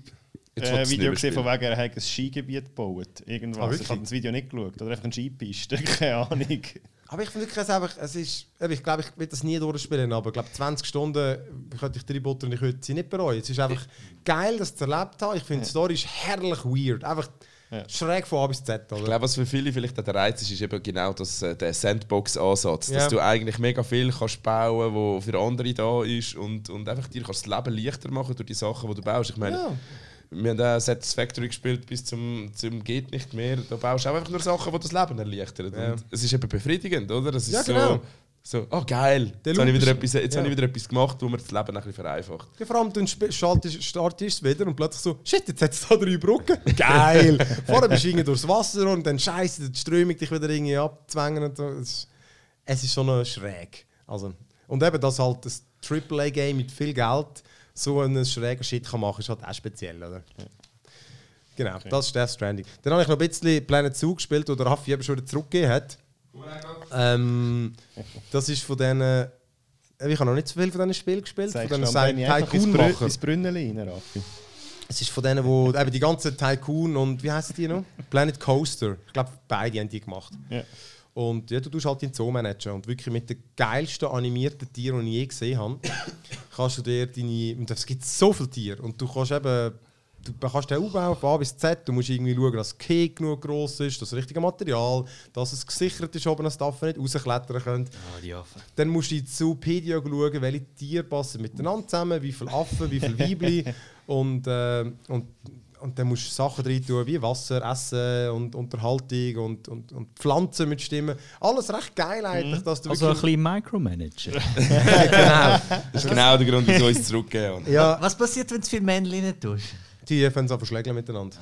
Äh, es Video gesehen, von wegen, er hat ein Skigebiet gebaut. Ah, Irgendwas. wirklich? ich habe das Video nicht geschaut. Oder einfach eine Skipiste. Keine Ahnung. Aber ich finde wirklich, es einfach, es ist, ich glaube, ich will das nie durchspielen, aber ich glaube, 20 Stunden könnte ich drei Butter und ich würde sie nicht bereuen. Es ist einfach geil, das zu erlebt haben. Ich finde, die Story ist herrlich weird. Einfach Ja. schräg von A bis Z. Ich Oder? glaube, was für viele vielleicht der Reiz ist, ist eben genau das, äh, der Sandbox-Ansatz. Ja. Dass du eigentlich mega viel kannst bauen wo für andere da ist und, und einfach dir kannst das Leben leichter machen durch die Sachen, die du baust. Ich meine, Ja. wir haben auch Satisfactory gespielt bis zum, zum geht nicht mehr. Da baust du auch einfach nur Sachen, die das Leben erleichtern. Ja. Und es ist eben befriedigend, oder? Es ist Ja, genau. so, so, oh geil, jetzt habe ich, wieder ist- etwas, jetzt ja. habe ich wieder etwas gemacht, wo mir das Leben ein bisschen vereinfacht. Ja, vor allem, dann startest, startest du wieder und plötzlich so, shit, jetzt hat es da drei Brücken. Geil! Vorher bist du irgendwie durchs Wasser und dann scheiße, die Strömung dich wieder irgendwie abzwängen und so. Es ist, es ist schon noch schräg. Also, und eben, dass halt das AAA-Game mit viel Geld so einen schrägen Shit kann machen, ist halt auch speziell, oder? Genau, das ist Death Stranding. Dann habe ich noch ein bisschen Planet Zoo gespielt, wo der Raffi eben schon wieder zurückgegeben hat. Ähm, das ist von denen. Ich habe noch nicht so viel von diesen Spielen gespielt. Sagst von diesen Tycoon-Machern. ins Brünneli rein, Raffi. Es ist von denen, wo eben die ganzen Tycoon und wie heißen die noch? Planet Coaster. Ich glaube, beide haben die gemacht. Ja. Und ja, du tust halt den Zoo managen und wirklich mit den geilsten animierten Tieren, die ich je gesehen habe, kannst du dir deine. Und es gibt so viele Tiere und du kannst eben. Du kannst den aufbauen von A bis Z. Du musst irgendwie schauen, dass das Cake genug groß ist, das richtige Material, dass es gesichert ist, oben, dass die Affen nicht rausklettern können. Ah, die Affen. Dann musst du in die Zoopedia schauen, welche Tiere passen miteinander zusammen, wie viele Affen, wie viele Weibli. und, äh, und, und dann musst du Sachen rein tun, wie Wasser, Essen und Unterhaltung und, und, und Pflanzen mit Stimmen. Alles recht geil eigentlich, dass du Also ein bisschen Micromanager. genau. Das ist genau der Grund, wieso ich es zurückgeben habe. Ja, Was passiert, wenn du viel Männchen nicht tust? Die fangen an verschlägeln miteinander.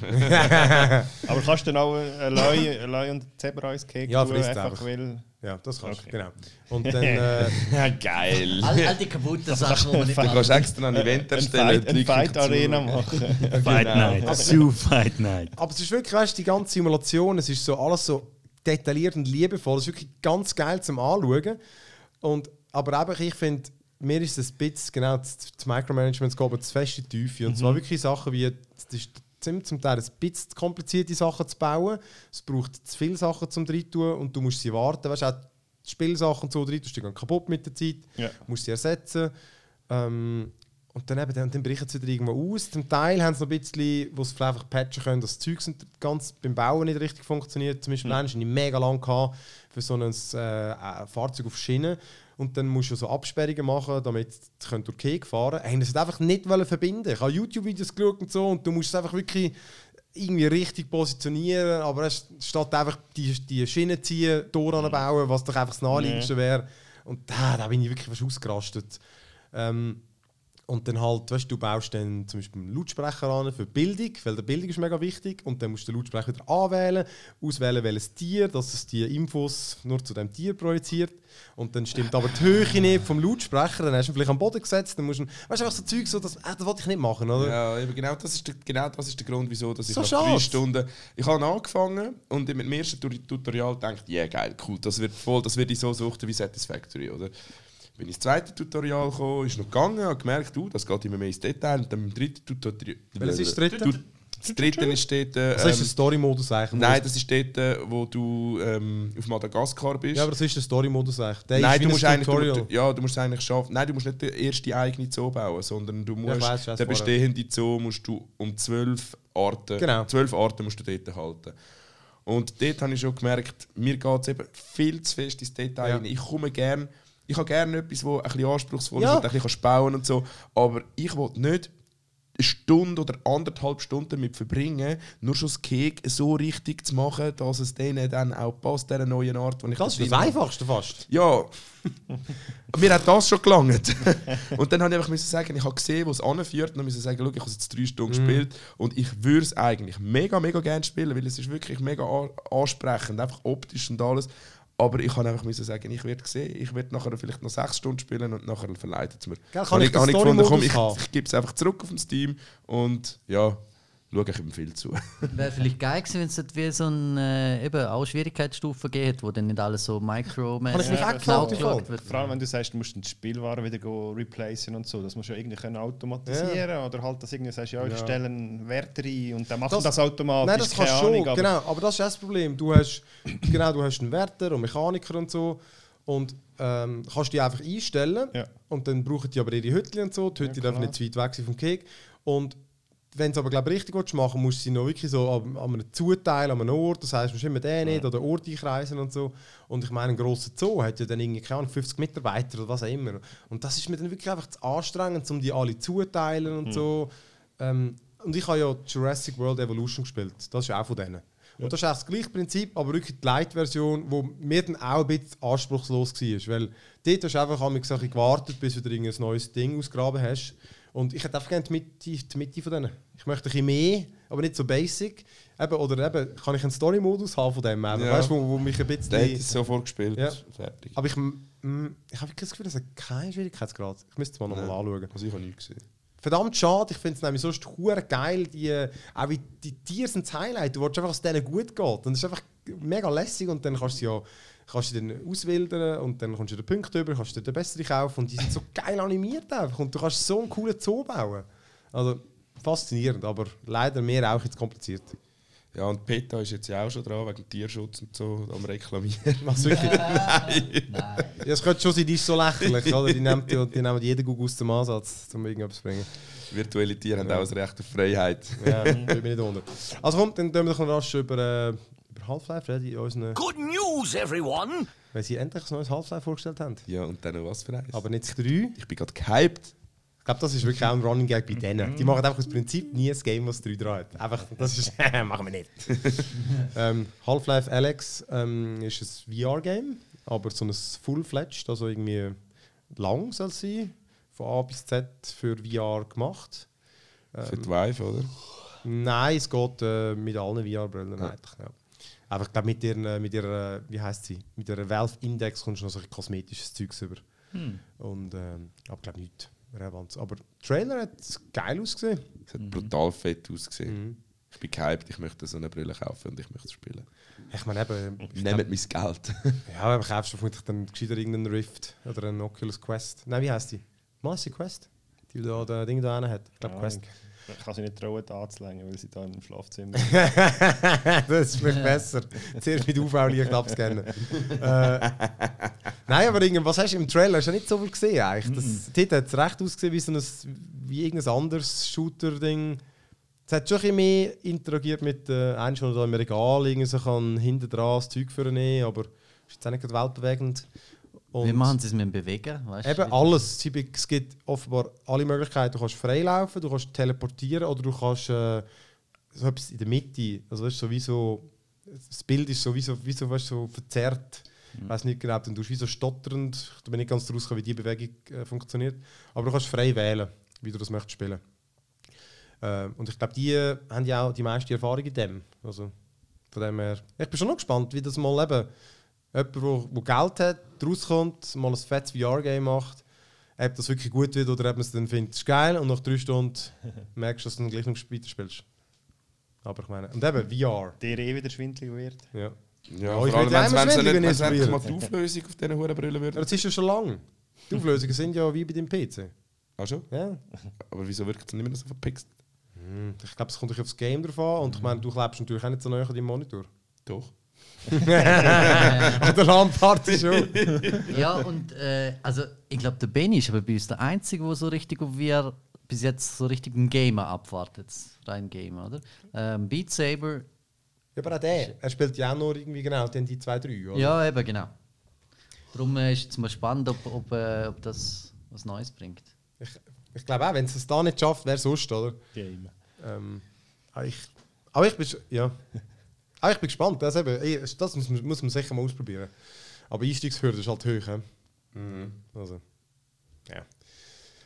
Aber kannst du dann auch ein Leu, ein Leu und Zebra ins Cake Ja, tun, frisst einfach weil... Ja, das kannst du, Okay. genau. Und dann... Äh, Ja, geil. All, all die kaputten Sachen, die man nicht Du kannst extra ein Event erstellen. Fight, die eine Fight-Arena machen. Fight Genau. Night. Zoo Fight Night. Aber es ist wirklich, weißt, du, die ganze Simulation, es ist so alles so detailliert und liebevoll. Es ist wirklich ganz geil zum Anschauen. Und, aber eben, ich finde, mir ist es ein bisschen, genau, das, das Micromanagement geht zu fest in die Tiefe. Und zwar wirklich Sachen wie, es ist zum zum Teil ein bisschen zu komplizierte Sachen zu bauen. Es braucht zu viele Sachen zum tun und du musst sie warten. Weißt du, auch die Spielsachen und so drin, die gehen kaputt mit der Zeit. Du musst sie ersetzen. Ähm, und dann, eben, dann, dann bricht es wieder irgendwo aus. Zum Teil haben sie noch ein bisschen, wo sie vielleicht einfach patchen können, dass das Zeug ganz beim Bauen nicht richtig funktioniert. Zum Beispiel, mhm. ich mega lang gehabt für so ein äh, äh, Fahrzeug auf Schienen. Und dann musst du so Absperrungen machen, damit sie Gegend fahren können. Das einfach nicht verbinden. Ich habe YouTube-Videos geschaut und so und du musst es einfach wirklich irgendwie richtig positionieren, aber statt einfach die, die Schiene ziehen, Tor anbauen, was doch einfach das naheliegendste wäre. Und da, da bin ich wirklich fast ausgerastet. Ähm, Und dann halt, weißt du, baust dann zum Beispiel einen Lautsprecher an für Bildung, weil die Bildung ist mega wichtig. Und dann musst du den Lautsprecher wieder anwählen, auswählen, welches Tier, dass es die Infos nur zu dem Tier projiziert. Und dann stimmt aber die Höhe nicht vom Lautsprecher, dann hast du ihn vielleicht am Boden gesetzt, dann musst du, weißt du, einfach so Zeug, so, das, äh, das wollte ich nicht machen, oder? Ja, eben genau, das ist der, genau das ist der Grund, wieso dass ich So nach schade. drei Stunden... Ich habe angefangen und mit dem ersten Tu- Tutorial gedacht, ja yeah, geil, cool, das wird voll, das wird ich so suchten wie Satisfactory, oder? Bin ins zweite Tutorial gekommen, ist noch gegangen, habe gemerkt, uh, das geht immer mehr ins Detail. Und dann beim dritten Tutorial... Welches ist das dritte? Das dritte ist dort... Äh, Das ist der ähm, Story-Modus eigentlich. Nein, das ist dort, äh, wo du ähm, auf Madagaskar bist. Ja, aber das ist der Story-Modus eigentlich. Der Nein, du musst, eigentlich, du, ja, du musst eigentlich schaffen. Nein, du musst nicht den ersten eigenen Zoo bauen, sondern du Ja, ich musst weiss, ich weiss den bestehenden Zoo musst du um zwölf Arten, Genau. zwölf Arten musst du dort halten. Und dort habe ich schon gemerkt, mir geht es eben viel zu fest ins Detail. Ja. Ich komme gern, ich habe gerne etwas, das ein bisschen anspruchsvoll Ja. ist und ein bisschen bauen und so. Aber ich will nicht eine Stunde oder anderthalb Stunden damit verbringen, nur schon das Cake so richtig zu machen, dass es denen dann auch passt, dieser neuen Art, die ich Das ist da das. Einfachste fast. Ja, mir hat das schon gelangt. und dann habe ich einfach sagen, ich habe gesehen, wo es anführt, und musste sagen, ich habe es jetzt drei Stunden Mhm. gespielt und ich würde es eigentlich mega, mega gerne spielen, weil es ist wirklich mega an- ansprechend, einfach optisch und alles. Aber ich habe einfach müssen sagen, ich werde sehen, ich werde nachher vielleicht noch sechs Stunden spielen und nachher verleitet es mir. Gell, kann ich gefunden, komm, Story-Modus ich, haben? ich gebe es einfach zurück auf den Steam und ja, schaue ich ihm viel zu. Wäre vielleicht geil gewesen, wenn es dort wie so eine äh, eben auch Schwierigkeitsstufe geht, wo dann nicht alles so micro mich Ja, Fall. auch- Vor allem, wenn du sagst, du musst die Spielwaren wieder go replacen und so. Das musst du ja irgendwie können automatisieren Oder halt, dass irgendwie sagst, ja, ich Ja. stelle einen Wert rein und dann macht Das- das, automatisch. Nein, das kannst du schon, aber- genau. Aber das ist das Problem. Du hast, genau, du hast einen Wärter und Mechaniker und so und ähm, kannst die einfach einstellen Ja. und dann brauchen die aber ihre Hütte und so. Die Hütte Ja, darf klar. nicht zu weit weg sein vom Keg. Und wenn du es aber glaub, richtig willst machen musst du sie noch wirklich so an, an einem Zuteil, an einem Ort. Das heisst, du musst immer den nicht oder Ort einkreisen und so. Und ich meine, ein grosser Zoo hat ja dann irgendwie, keine Ahnung, 50 Mitarbeiter oder was auch immer. Und das ist mir dann wirklich einfach zu anstrengend, um die alle zuteilen und so. Ähm, und ich habe ja Jurassic World Evolution gespielt. Das ist auch von denen. Und das ist auch das gleiche Prinzip, aber wirklich die Light-Version, die mir dann auch ein bisschen anspruchslos war. Weil dort hast du einfach einmal gewartet, bis du irgendein neues Ding ausgraben hast. Und ich hätte einfach gerne die Mitte, die Mitte von denen. Ich möchte ein bisschen mehr, aber nicht so basic. Eben, oder eben, kann ich einen Story-Modus haben von dem? Eben, Ja. Weißt du, wo, wo mich ein bisschen... Der hat es sofort gespielt. Ja. Fertig. Aber ich, mm, ich habe das Gefühl, das hat keinen Schwierigkeitsgrad. Ich müsste es mal nochmal anschauen. Also ich habe nichts gesehen. Verdammt schade, ich finde es nämlich sonst hure geil, die, äh, auch wie die Tiere sind das Highlight. Du willst einfach, dass es denen gut geht. Und das ist einfach mega lässig und dann kannst du ja kannst du dann auswildern und dann kommst du den Punkt über, kannst du den besseren kaufen und die sind so geil animiert einfach und du kannst so einen coolen Zoo bauen. Also faszinierend, aber leider mir auch jetzt kompliziert. Ja, und PETA ist jetzt ja auch schon dran, wegen Tierschutz und so, am Reklamieren. Was wirklich? Ja, es könnte schon sein, die ist so lächerlich, oder? Die nehmen, die, die nehmen jeden Gugus zum Ansatz, um irgendetwas zu bringen. Virtuelle Tiere haben auch das Recht auf Freiheit. Ja, bin ich nicht unter. Also komm, dann tun wir doch noch rasch über, äh, über Half-Life reden, in unseren, Good news, everyone! weil sie endlich ein neues Half-Life vorgestellt haben. Ja, und dann noch was für eins. Aber nicht das 3. ich bin gerade gehypt. Ich glaube, das ist wirklich auch ein Running Gag bei denen. Die machen einfach aus Prinzip nie ein Game, das 3 dran hat. Einfach, das ist, machen wir nicht. ähm, Half-Life Alex ähm, ist ein VR-Game, aber so ein Full-Fledged, also irgendwie lang soll es sein, von A bis Z für VR gemacht. Für die Wife, oder? Nein, es geht äh, mit allen VR-Brillen Ja. eigentlich. Ja. Aber ich glaube, mit ihrer, mit ihrer, wie heißt sie, mit ihrer Valve Index kommst du noch so ein kosmetisches Zeugs über. Und, ähm, aber ich glaube nicht relevant. Aber der Trailer hat geil ausgesehen. Es hat brutal fett ausgesehen. Mhm. Ich bin gehypt, ich möchte so eine Brille kaufen und ich möchte spielen. Ich meine eben, ich Nehmt glaub, mein Geld. ja, aber kaufst du vermutlich dann gescheiter irgendeinen Rift oder einen Oculus Quest. Nein, wie heißt die? Master Quest? Die da das Ding da hat. Ich glaube Ja, Quest. Ich kann sie nicht trauen, da anzulängen, weil sie da im Schlafzimmer das ist vielleicht besser. Zuerst mit UV-Licht abscannen. äh, nein, aber irgend, was hast du im Trailer? Hast du ja nicht so viel gesehen eigentlich. Das, Dort hat es recht ausgesehen wie, so ein, wie irgendein anderes Shooter-Ding. Es hat schon ein bisschen mehr interagiert mit äh, einem schon da im Regal, irgendwie so kann hinten dran das Zeug für nehmen, aber ist jetzt auch nicht weltbewegend. Und Wie machen sie es mit dem Bewegen? Weißt Eben alles. Es gibt offenbar alle Möglichkeiten. Du kannst freilaufen, du kannst teleportieren oder du kannst äh, so etwas in der Mitte. Also weißt, du, so wie so, das Bild ist so wie so, wie so, weißt, so verzerrt. Ich weiß nicht genau, dann tust du wie so stotternd. Ich bin nicht ganz daraus, wie die Bewegung äh, funktioniert. Aber du kannst frei wählen, wie du das möchtest spielen. Äh, und ich glaube, die haben ja auch die meiste Erfahrung in dem. Also, von dem her, ich bin schon noch gespannt, wie das mal eben jemand, wo Geld hat, rauskommt, mal ein fettes VR-Game macht, ob das wirklich gut wird oder ob man es dann findet, ist geil und nach drei Stunden merkst du, dass du dann gleich noch weiter spielst. Aber ich meine, und eben VR. Der eh wieder schwindelig wird. Ja. Ja, Oh, ich will ja wenn immer es schwindelig, wenn ich es mal die Auflösung auf diesen Hurenbrillen Ja, würde. das ist ja schon lang. Die Auflösungen sind ja wie bei deinem PC. Ach schon? Ja. Aber wieso wirkt es nicht mehr so verpixt? Hm, Ich glaube, es kommt auf das Game drauf an. Und ich meine, du klebst natürlich auch nicht so nah an deinem Monitor. Doch. An der LAN-Party schon. Ja, und äh, also ich glaube, der Benny ist aber bei uns der Einzige, der so richtig auf VR bis jetzt so richtig einen Gamer abwartet. Rein Gamer, oder? Ähm, Beat Saber, Ja, aber auch der. Er spielt ja auch nur irgendwie genau dann die zwei, drei, oder? ja, eben, genau. Darum äh, ist es mal spannend, ob, ob, äh, ob das was Neues bringt. Ich, ich glaube auch, wenn es es da nicht schafft, wer sonst, oder? Game. Ähm, aber ich, aber ich bin, ja. Aber ich bin gespannt. Das, eben, das muss, man- muss man sicher mal ausprobieren. Aber Einstiegshürde ist halt hoch. he? Also, ja.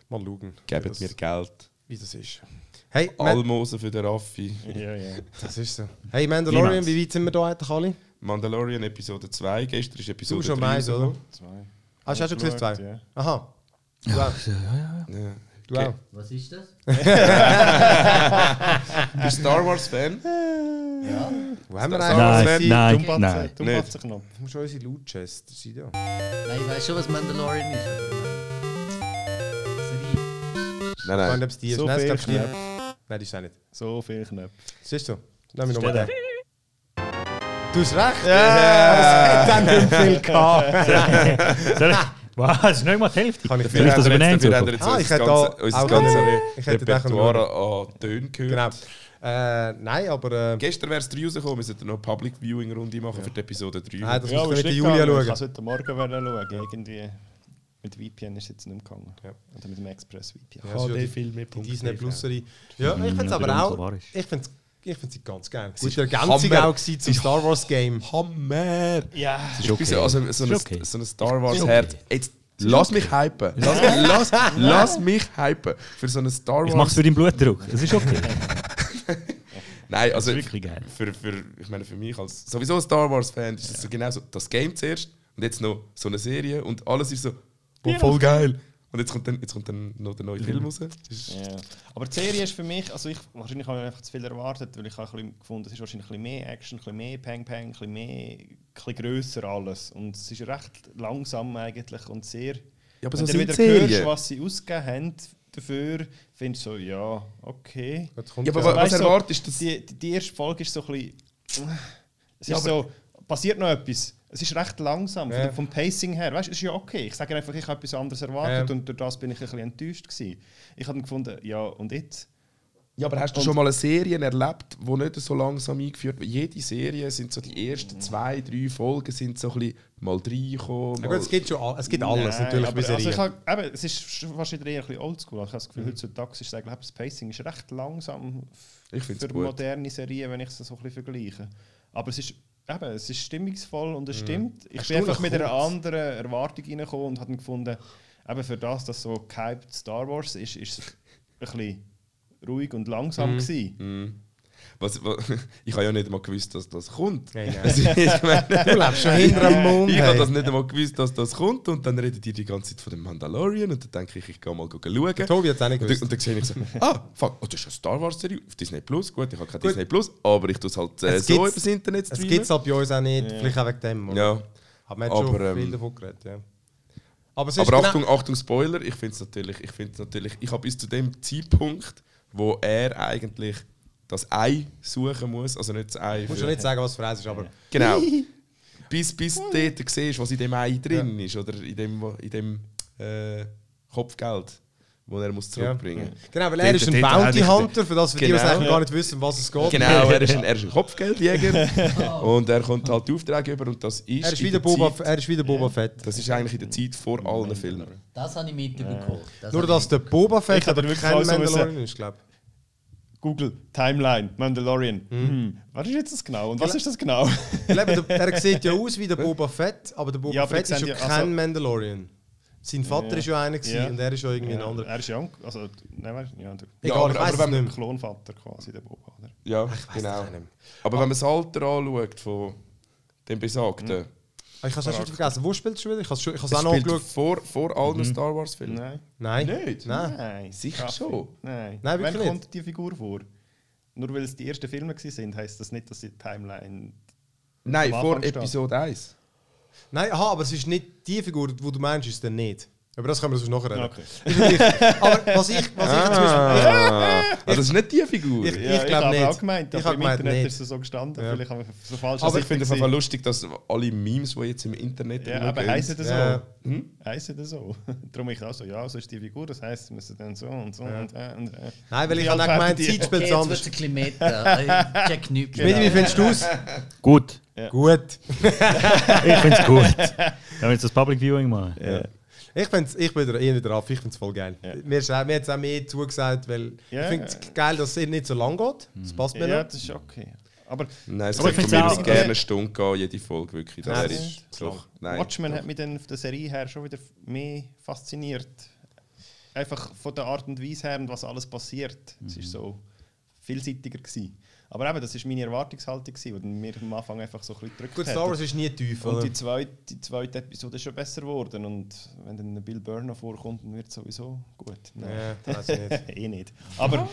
Mal schauen, wie Gebt mir Geld. wie das ist. Hey, Almosen für den Raffi. Ja, ja. das ist so. Hey, Mandalorian, Niemals. wie weit sind wir da eigentlich alle? Mandalorian Episode 2. Gestern ist Episode Du schon 3 meins, oder? rausgekommen. Zwei. Hast du auch schon gesehen, zwei? Ja. Aha. Du auch? Ja. Du auch? Was ist das? Bist du Star Wars Fan? Wo haben wir Star Nein, eigentlich unsere- nein, Dummbatze- nein. Dummbatzenknopf. Du musst unsere Loot-Chest sein, ja. Nein, ich weiß schon, was Mandalorian ist. Serie. Nein, Ich nein. meine, ob es die ist. So Nein, ich Knöpfe. nicht. Nein, die ist auch nicht. So viel Knöpfe. Siehst du? Nehmen wir nochmal den. Du hast recht. Aber es hat dann nicht viel gehabt. Was? Das ist nicht mal die Hälfte. Kann ich Soll ich das Dafür übernehmen? haben wir jetzt Ah, unser ich hätte ganze- da unser auch ganzes Repertoire an Tönen gehört. Genau. Äh, nein, aber. Äh, Gestern wäre es rausgekommen, wir sollten noch eine Public Viewing Runde machen für die Episode 3. nein, das Ja, muss ich ist mit Julia gegangen. Ich schauen. wollte heute Morgen schauen. Irgendwie mit VPN ist es jetzt nicht gegangen. Ja. Oder mit dem Express VPN. Ja, das ist ja die- die Disney Plus. Ja, ich finde es Ja, aber auch. Ich finde ich find sie ganz geil. ist Gute Ergänzung Hammer. auch gewesen zum Star Wars Game. Hammer! Ja. Ich bin so, also, so, ein, Ist okay. so ein Star Wars Herz. Jetzt lass mich hypen. Lass, lass, lass mich hypen. Für so ein Star Ich mach's Wars. für deinen Blutdruck. Es ist okay. Nein, Das also ist wirklich geil. für, für, ich meine, für mich als sowieso ein Star Wars Fan ist es so genau so das Game zuerst und jetzt noch so eine Serie und alles ist so oh, voll geil. Und jetzt kommt dann, jetzt kommt dann noch der neue Film raus. Ja. Aber die Serie ist für mich, also ich, wahrscheinlich habe ich einfach zu viel erwartet, weil ich habe gefunden, es ist wahrscheinlich ein bisschen mehr Action, ein bisschen mehr Pang Pang, ein bisschen mehr, ein bisschen grösser alles. Und es ist recht langsam eigentlich und sehr. Ja, aber wenn so du wieder Serien. hörst, was sie ausgegeben haben dafür, findest du so, ja, okay. Ja, aber ja- wa- was Weißt du, erwartest du? dass- Die, die, die erste Folge ist so ein bisschen. Es Ja, ist so, passiert noch etwas. Es ist recht langsam Ja. vom, Pacing her. Weißt, es ist ja okay. Ich sage einfach, ich habe etwas anderes erwartet Ja. und durch das bin ich ein bisschen enttäuscht gewesen. Ich habe gefunden, ja und jetzt? Ja, aber hast du Und- schon mal eine Serie erlebt, die nicht so langsam eingeführt wird? Jede Serie sind so die ersten zwei, drei Folgen sind so ein bisschen mal reinkommen. Ja, Mal gut, es gibt schon all- es gibt alles Nein, natürlich bei aber, also Serien. ich habe, eben, Es ist wahrscheinlich eher ein bisschen oldschool. Ich habe das Mhm. Gefühl, heutzutage ist es eigentlich, das Pacing ist recht langsam Ich für gut. moderne Serien, wenn ich es so ein bisschen vergleiche. Aber es ist, eben, es ist stimmungsvoll und es Mhm. stimmt. Ich bin einfach mit einer anderen Erwartung reingekommen und habe gefunden, eben für das, dass so gehypt Star Wars ist, ist es ein bisschen ruhig und langsam Mhm. gewesen. Was, was, ich habe ja nicht einmal gewusst, dass das kommt. Nein, nein. Also, ich meine, Du lebst schon hinter dem Mond. ich habe das nicht einmal gewusst, dass das kommt und dann redet ihr die ganze Zeit von dem Mandalorian und dann denke ich, ich gehe mal schauen. Tobi hat es auch nicht Und, gewusst. und dann sehe ich so, ah, fuck, oh, das ist eine Star Wars Serie auf Disney Plus. Gut, ich habe kein Disney Plus, aber ich tue es halt äh, Es so übers Internet Es streamen. gibt es halt bei uns auch nicht, vielleicht auch wegen dem. oder? Ja, Aber man hat schon ähm, viel davon geredet, ja. Aber, aber genau- Achtung, Achtung, Spoiler, ich finde es natürlich, ich finde natürlich, ich habe bis zu dem Zeitpunkt, wo er eigentlich das Ei suchen muss, also nicht das Ei. Ich muss für- schon nicht sagen, was für eins ist, aber Genau. bis bis du dort siehst, was in dem Ei drin ist oder in dem, in dem äh, Kopfgeld, das er muss zurückbringen Genau, weil er Dort- ist ein Bounty ich- Hunter, für das, für die, die Genau. eigentlich gar nicht wissen, um was es geht. Genau, er ist ein, er ist ein Kopfgeldjäger und er kommt halt die Aufträge über und das ist Er ist wieder der Boba, Zeit, er ist wieder Boba Fett. das ist eigentlich in der Zeit vor allen Filmen. Das habe ich mitbekommen. Das Nur, dass der Boba Fett Ich aber wirklich kein so Mandalorian ist, glaube Google, Timeline, Mandalorian. Hm. Was ist jetzt das genau? Und was ist das genau? Er sieht ja aus wie der Boba Fett, aber der Boba Ja, aber Fett ist ja kein also- Mandalorian. sein Vater Ja. ist ja einer Ja. und er ist ja irgendwie Ja, ein anderer. Er ist ja, also, nein, weißt ja, der Ja, Egal, aber- ich aber weiss wenn man-. Klonvater quasi, der Boba, oder? Ja, genau. Aber wenn man das Alter anschaut von dem Besagten, Ah, Ich habe es schon wieder vergessen. Wo spielst du wieder? Ich habe es schon- ich auch noch spielt angeschaut. vor, vor allen Star Wars Filmen. Nein. Nein. Nicht? Nein. Nein. Sicher Raffi. schon. Nein. Nein, wirklich Wann nicht. kommt die Figur vor? Nur weil es die ersten Filme sind, heisst das nicht, dass die Timeline. Nein, vor. Episode 1. Nein, aha, aber es ist nicht die Figur, die du meinst, ist es dann nicht. Aber das können wir sonst nachher reden. Okay. Nicht aber was ich, was ich zum Beispiel... Ah, also das ist nicht die Figur. Ich- Ja, glaub habe nicht. auch gemeint, Ich aber hab im gemeint, Internet nicht. ist es so gestanden. Ja. Vielleicht haben wir so falsch also ich finde es einfach lustig, dass alle Memes, die jetzt im Internet Ja, aber heißen das Ja. so? Hm? Heißen das so? Darum ich auch so, ja, so ist die Figur, das heisst, wir müssen dann so und so und, äh, und äh. Nein, weil ich habe auch gemeint? Zeit spielt es jetzt wird anders. es ein bisschen Meter. Ich check nichts. Schmidi, wie findest du es? Gut. Gut. Ich finde es gut. Können wir jetzt das Public Viewing machen? Ich, find's, ich bin da eh wieder drauf, ich finde es voll geil. Ja. Mir, ist auch, mir hat es auch mehr zugesagt, weil Ja, ich finde es geil, dass es nicht so lang geht. Das passt mir Ja, noch. das ist okay. Aber Nein, es Aber könnte mir auch- gerne eine Stunde gehen, jede Folge wirklich. Das Nein, ist doch. Nein, Watchmen doch. hat mich dann von der Serie her schon wieder mehr fasziniert. Einfach von der Art und Weise her und was alles passiert. Es Mhm. ist so vielseitiger gewesen. Aber eben, das war meine Erwartungshaltung, gewesen, die mir am Anfang einfach so ein bisschen gedrückt Gut, hat. Star Wars ist nie tief, Und oder? die zweite, die zweite Episode ist schon besser geworden. Und wenn dann ein Bill Burr noch vorkommt, dann wird es sowieso gut. Ja, das weiß ich nicht. eh nicht. Aber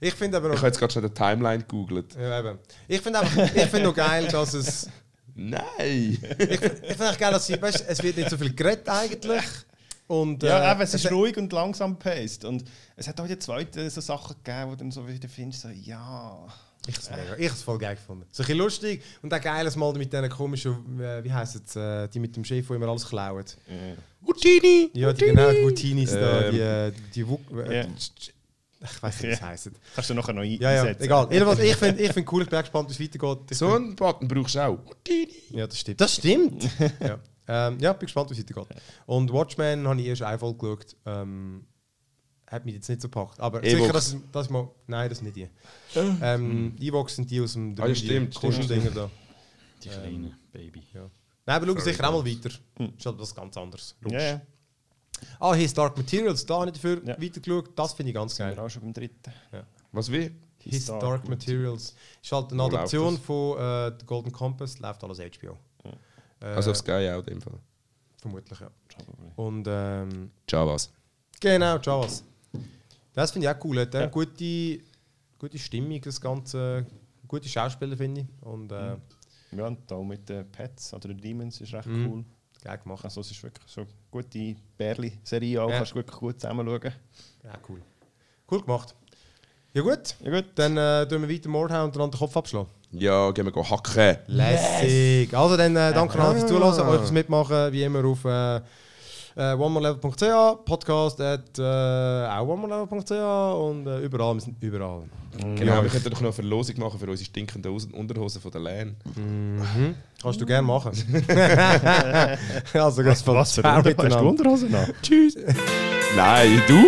Ich finde aber Ich noch... habe jetzt gerade schon die Timeline gegoogelt. Ja, eben. Ich finde einfach, ich finde noch geil, dass es... Nein! Ich, ich finde auch geil, dass sie, weißt, es wird nicht so viel geredet eigentlich. Und, ja, äh, eben, es ist hat- ruhig und langsam paced. Und es hat auch in der zweiten so Sachen gegeben, wo du dann so wieder findest, so, ja... Ich habe es hab's voll geil gefunden. So ein bisschen lustig und auch geiles Mal mit diesen komischen, äh, wie heisst es, äh, die mit dem Chef, die immer alles klauen. Houdini! Ja, die, genau, die Routinis da, Ähm. die, äh, die, äh, Ja. ich weiß nicht, wie es Ja. heisst. Kannst du nachher noch Ja, ja, einsetzen. egal. Jedenfalls, ich finde ich find cool, ich bin gespannt, wie es weitergeht. Ich So einen Button brauchst du auch. Ja, das stimmt. Das stimmt! ja. Ähm, ja, bin gespannt, wie es weitergeht. Und Watchmen habe ich erst Folge geschaut. Ähm, hat mich jetzt nicht so gepackt. Aber Evox. sicher, dass es- das mal. Nein, das sind nicht die. Ähm, Evox sind die aus dem Ah, ja, stimmt, stimmt, Kuscheldinger da. Die kleine Baby. Ja. Nein, aber schau sicher auch mal weiter. Ist halt was ganz anderes. Ja, ja. Ah, hier ist Dark Materials, da habe ich dafür Ja. weitergeschaut. Das finde ich ganz Sind wir geil. auch schon beim dritten. Was wie? His Dark Dark, Materials. Ist halt eine Adaption von äh, The Golden Compass, läuft alles HBO. Äh, Also auf Sky auch in dem Fall. Vermutlich, ja. Und ähm, Javas. genau, Javas. Das finde ich auch cool. Hat eine Ja. gute, gute Stimmung, das Ganze. Gute Schauspieler, finde ich. Und äh, Ja, und auch mit den Pets oder den Demons ist recht Mhm. cool. geil gemacht. Also es ist wirklich so eine gute Bärli-Serie auch, Ja. kannst du wirklich gut zusammen schauen. Ja, cool. Cool gemacht. Ja gut, Ja gut. dann äh, tun wir weiter Mordhauen und dann den Kopf abschlagen. Ja, gehen wir hacken. Lässig. Also dann äh, danke an euch fürs Zuhören, euch fürs Mitmachen, wie immer auf äh, äh, onemorelevel.ch, Podcast at äh, auch onemorelevel.ch und äh, überall, wir sind überall. Genau, wir könnten doch noch eine Verlosung machen für unsere stinkenden Hosen- Unterhosen von der Lan. Mhm. Kannst du gerne machen. also, Was, was für Unterhose? Hast du Unterhosen an? Nein, du?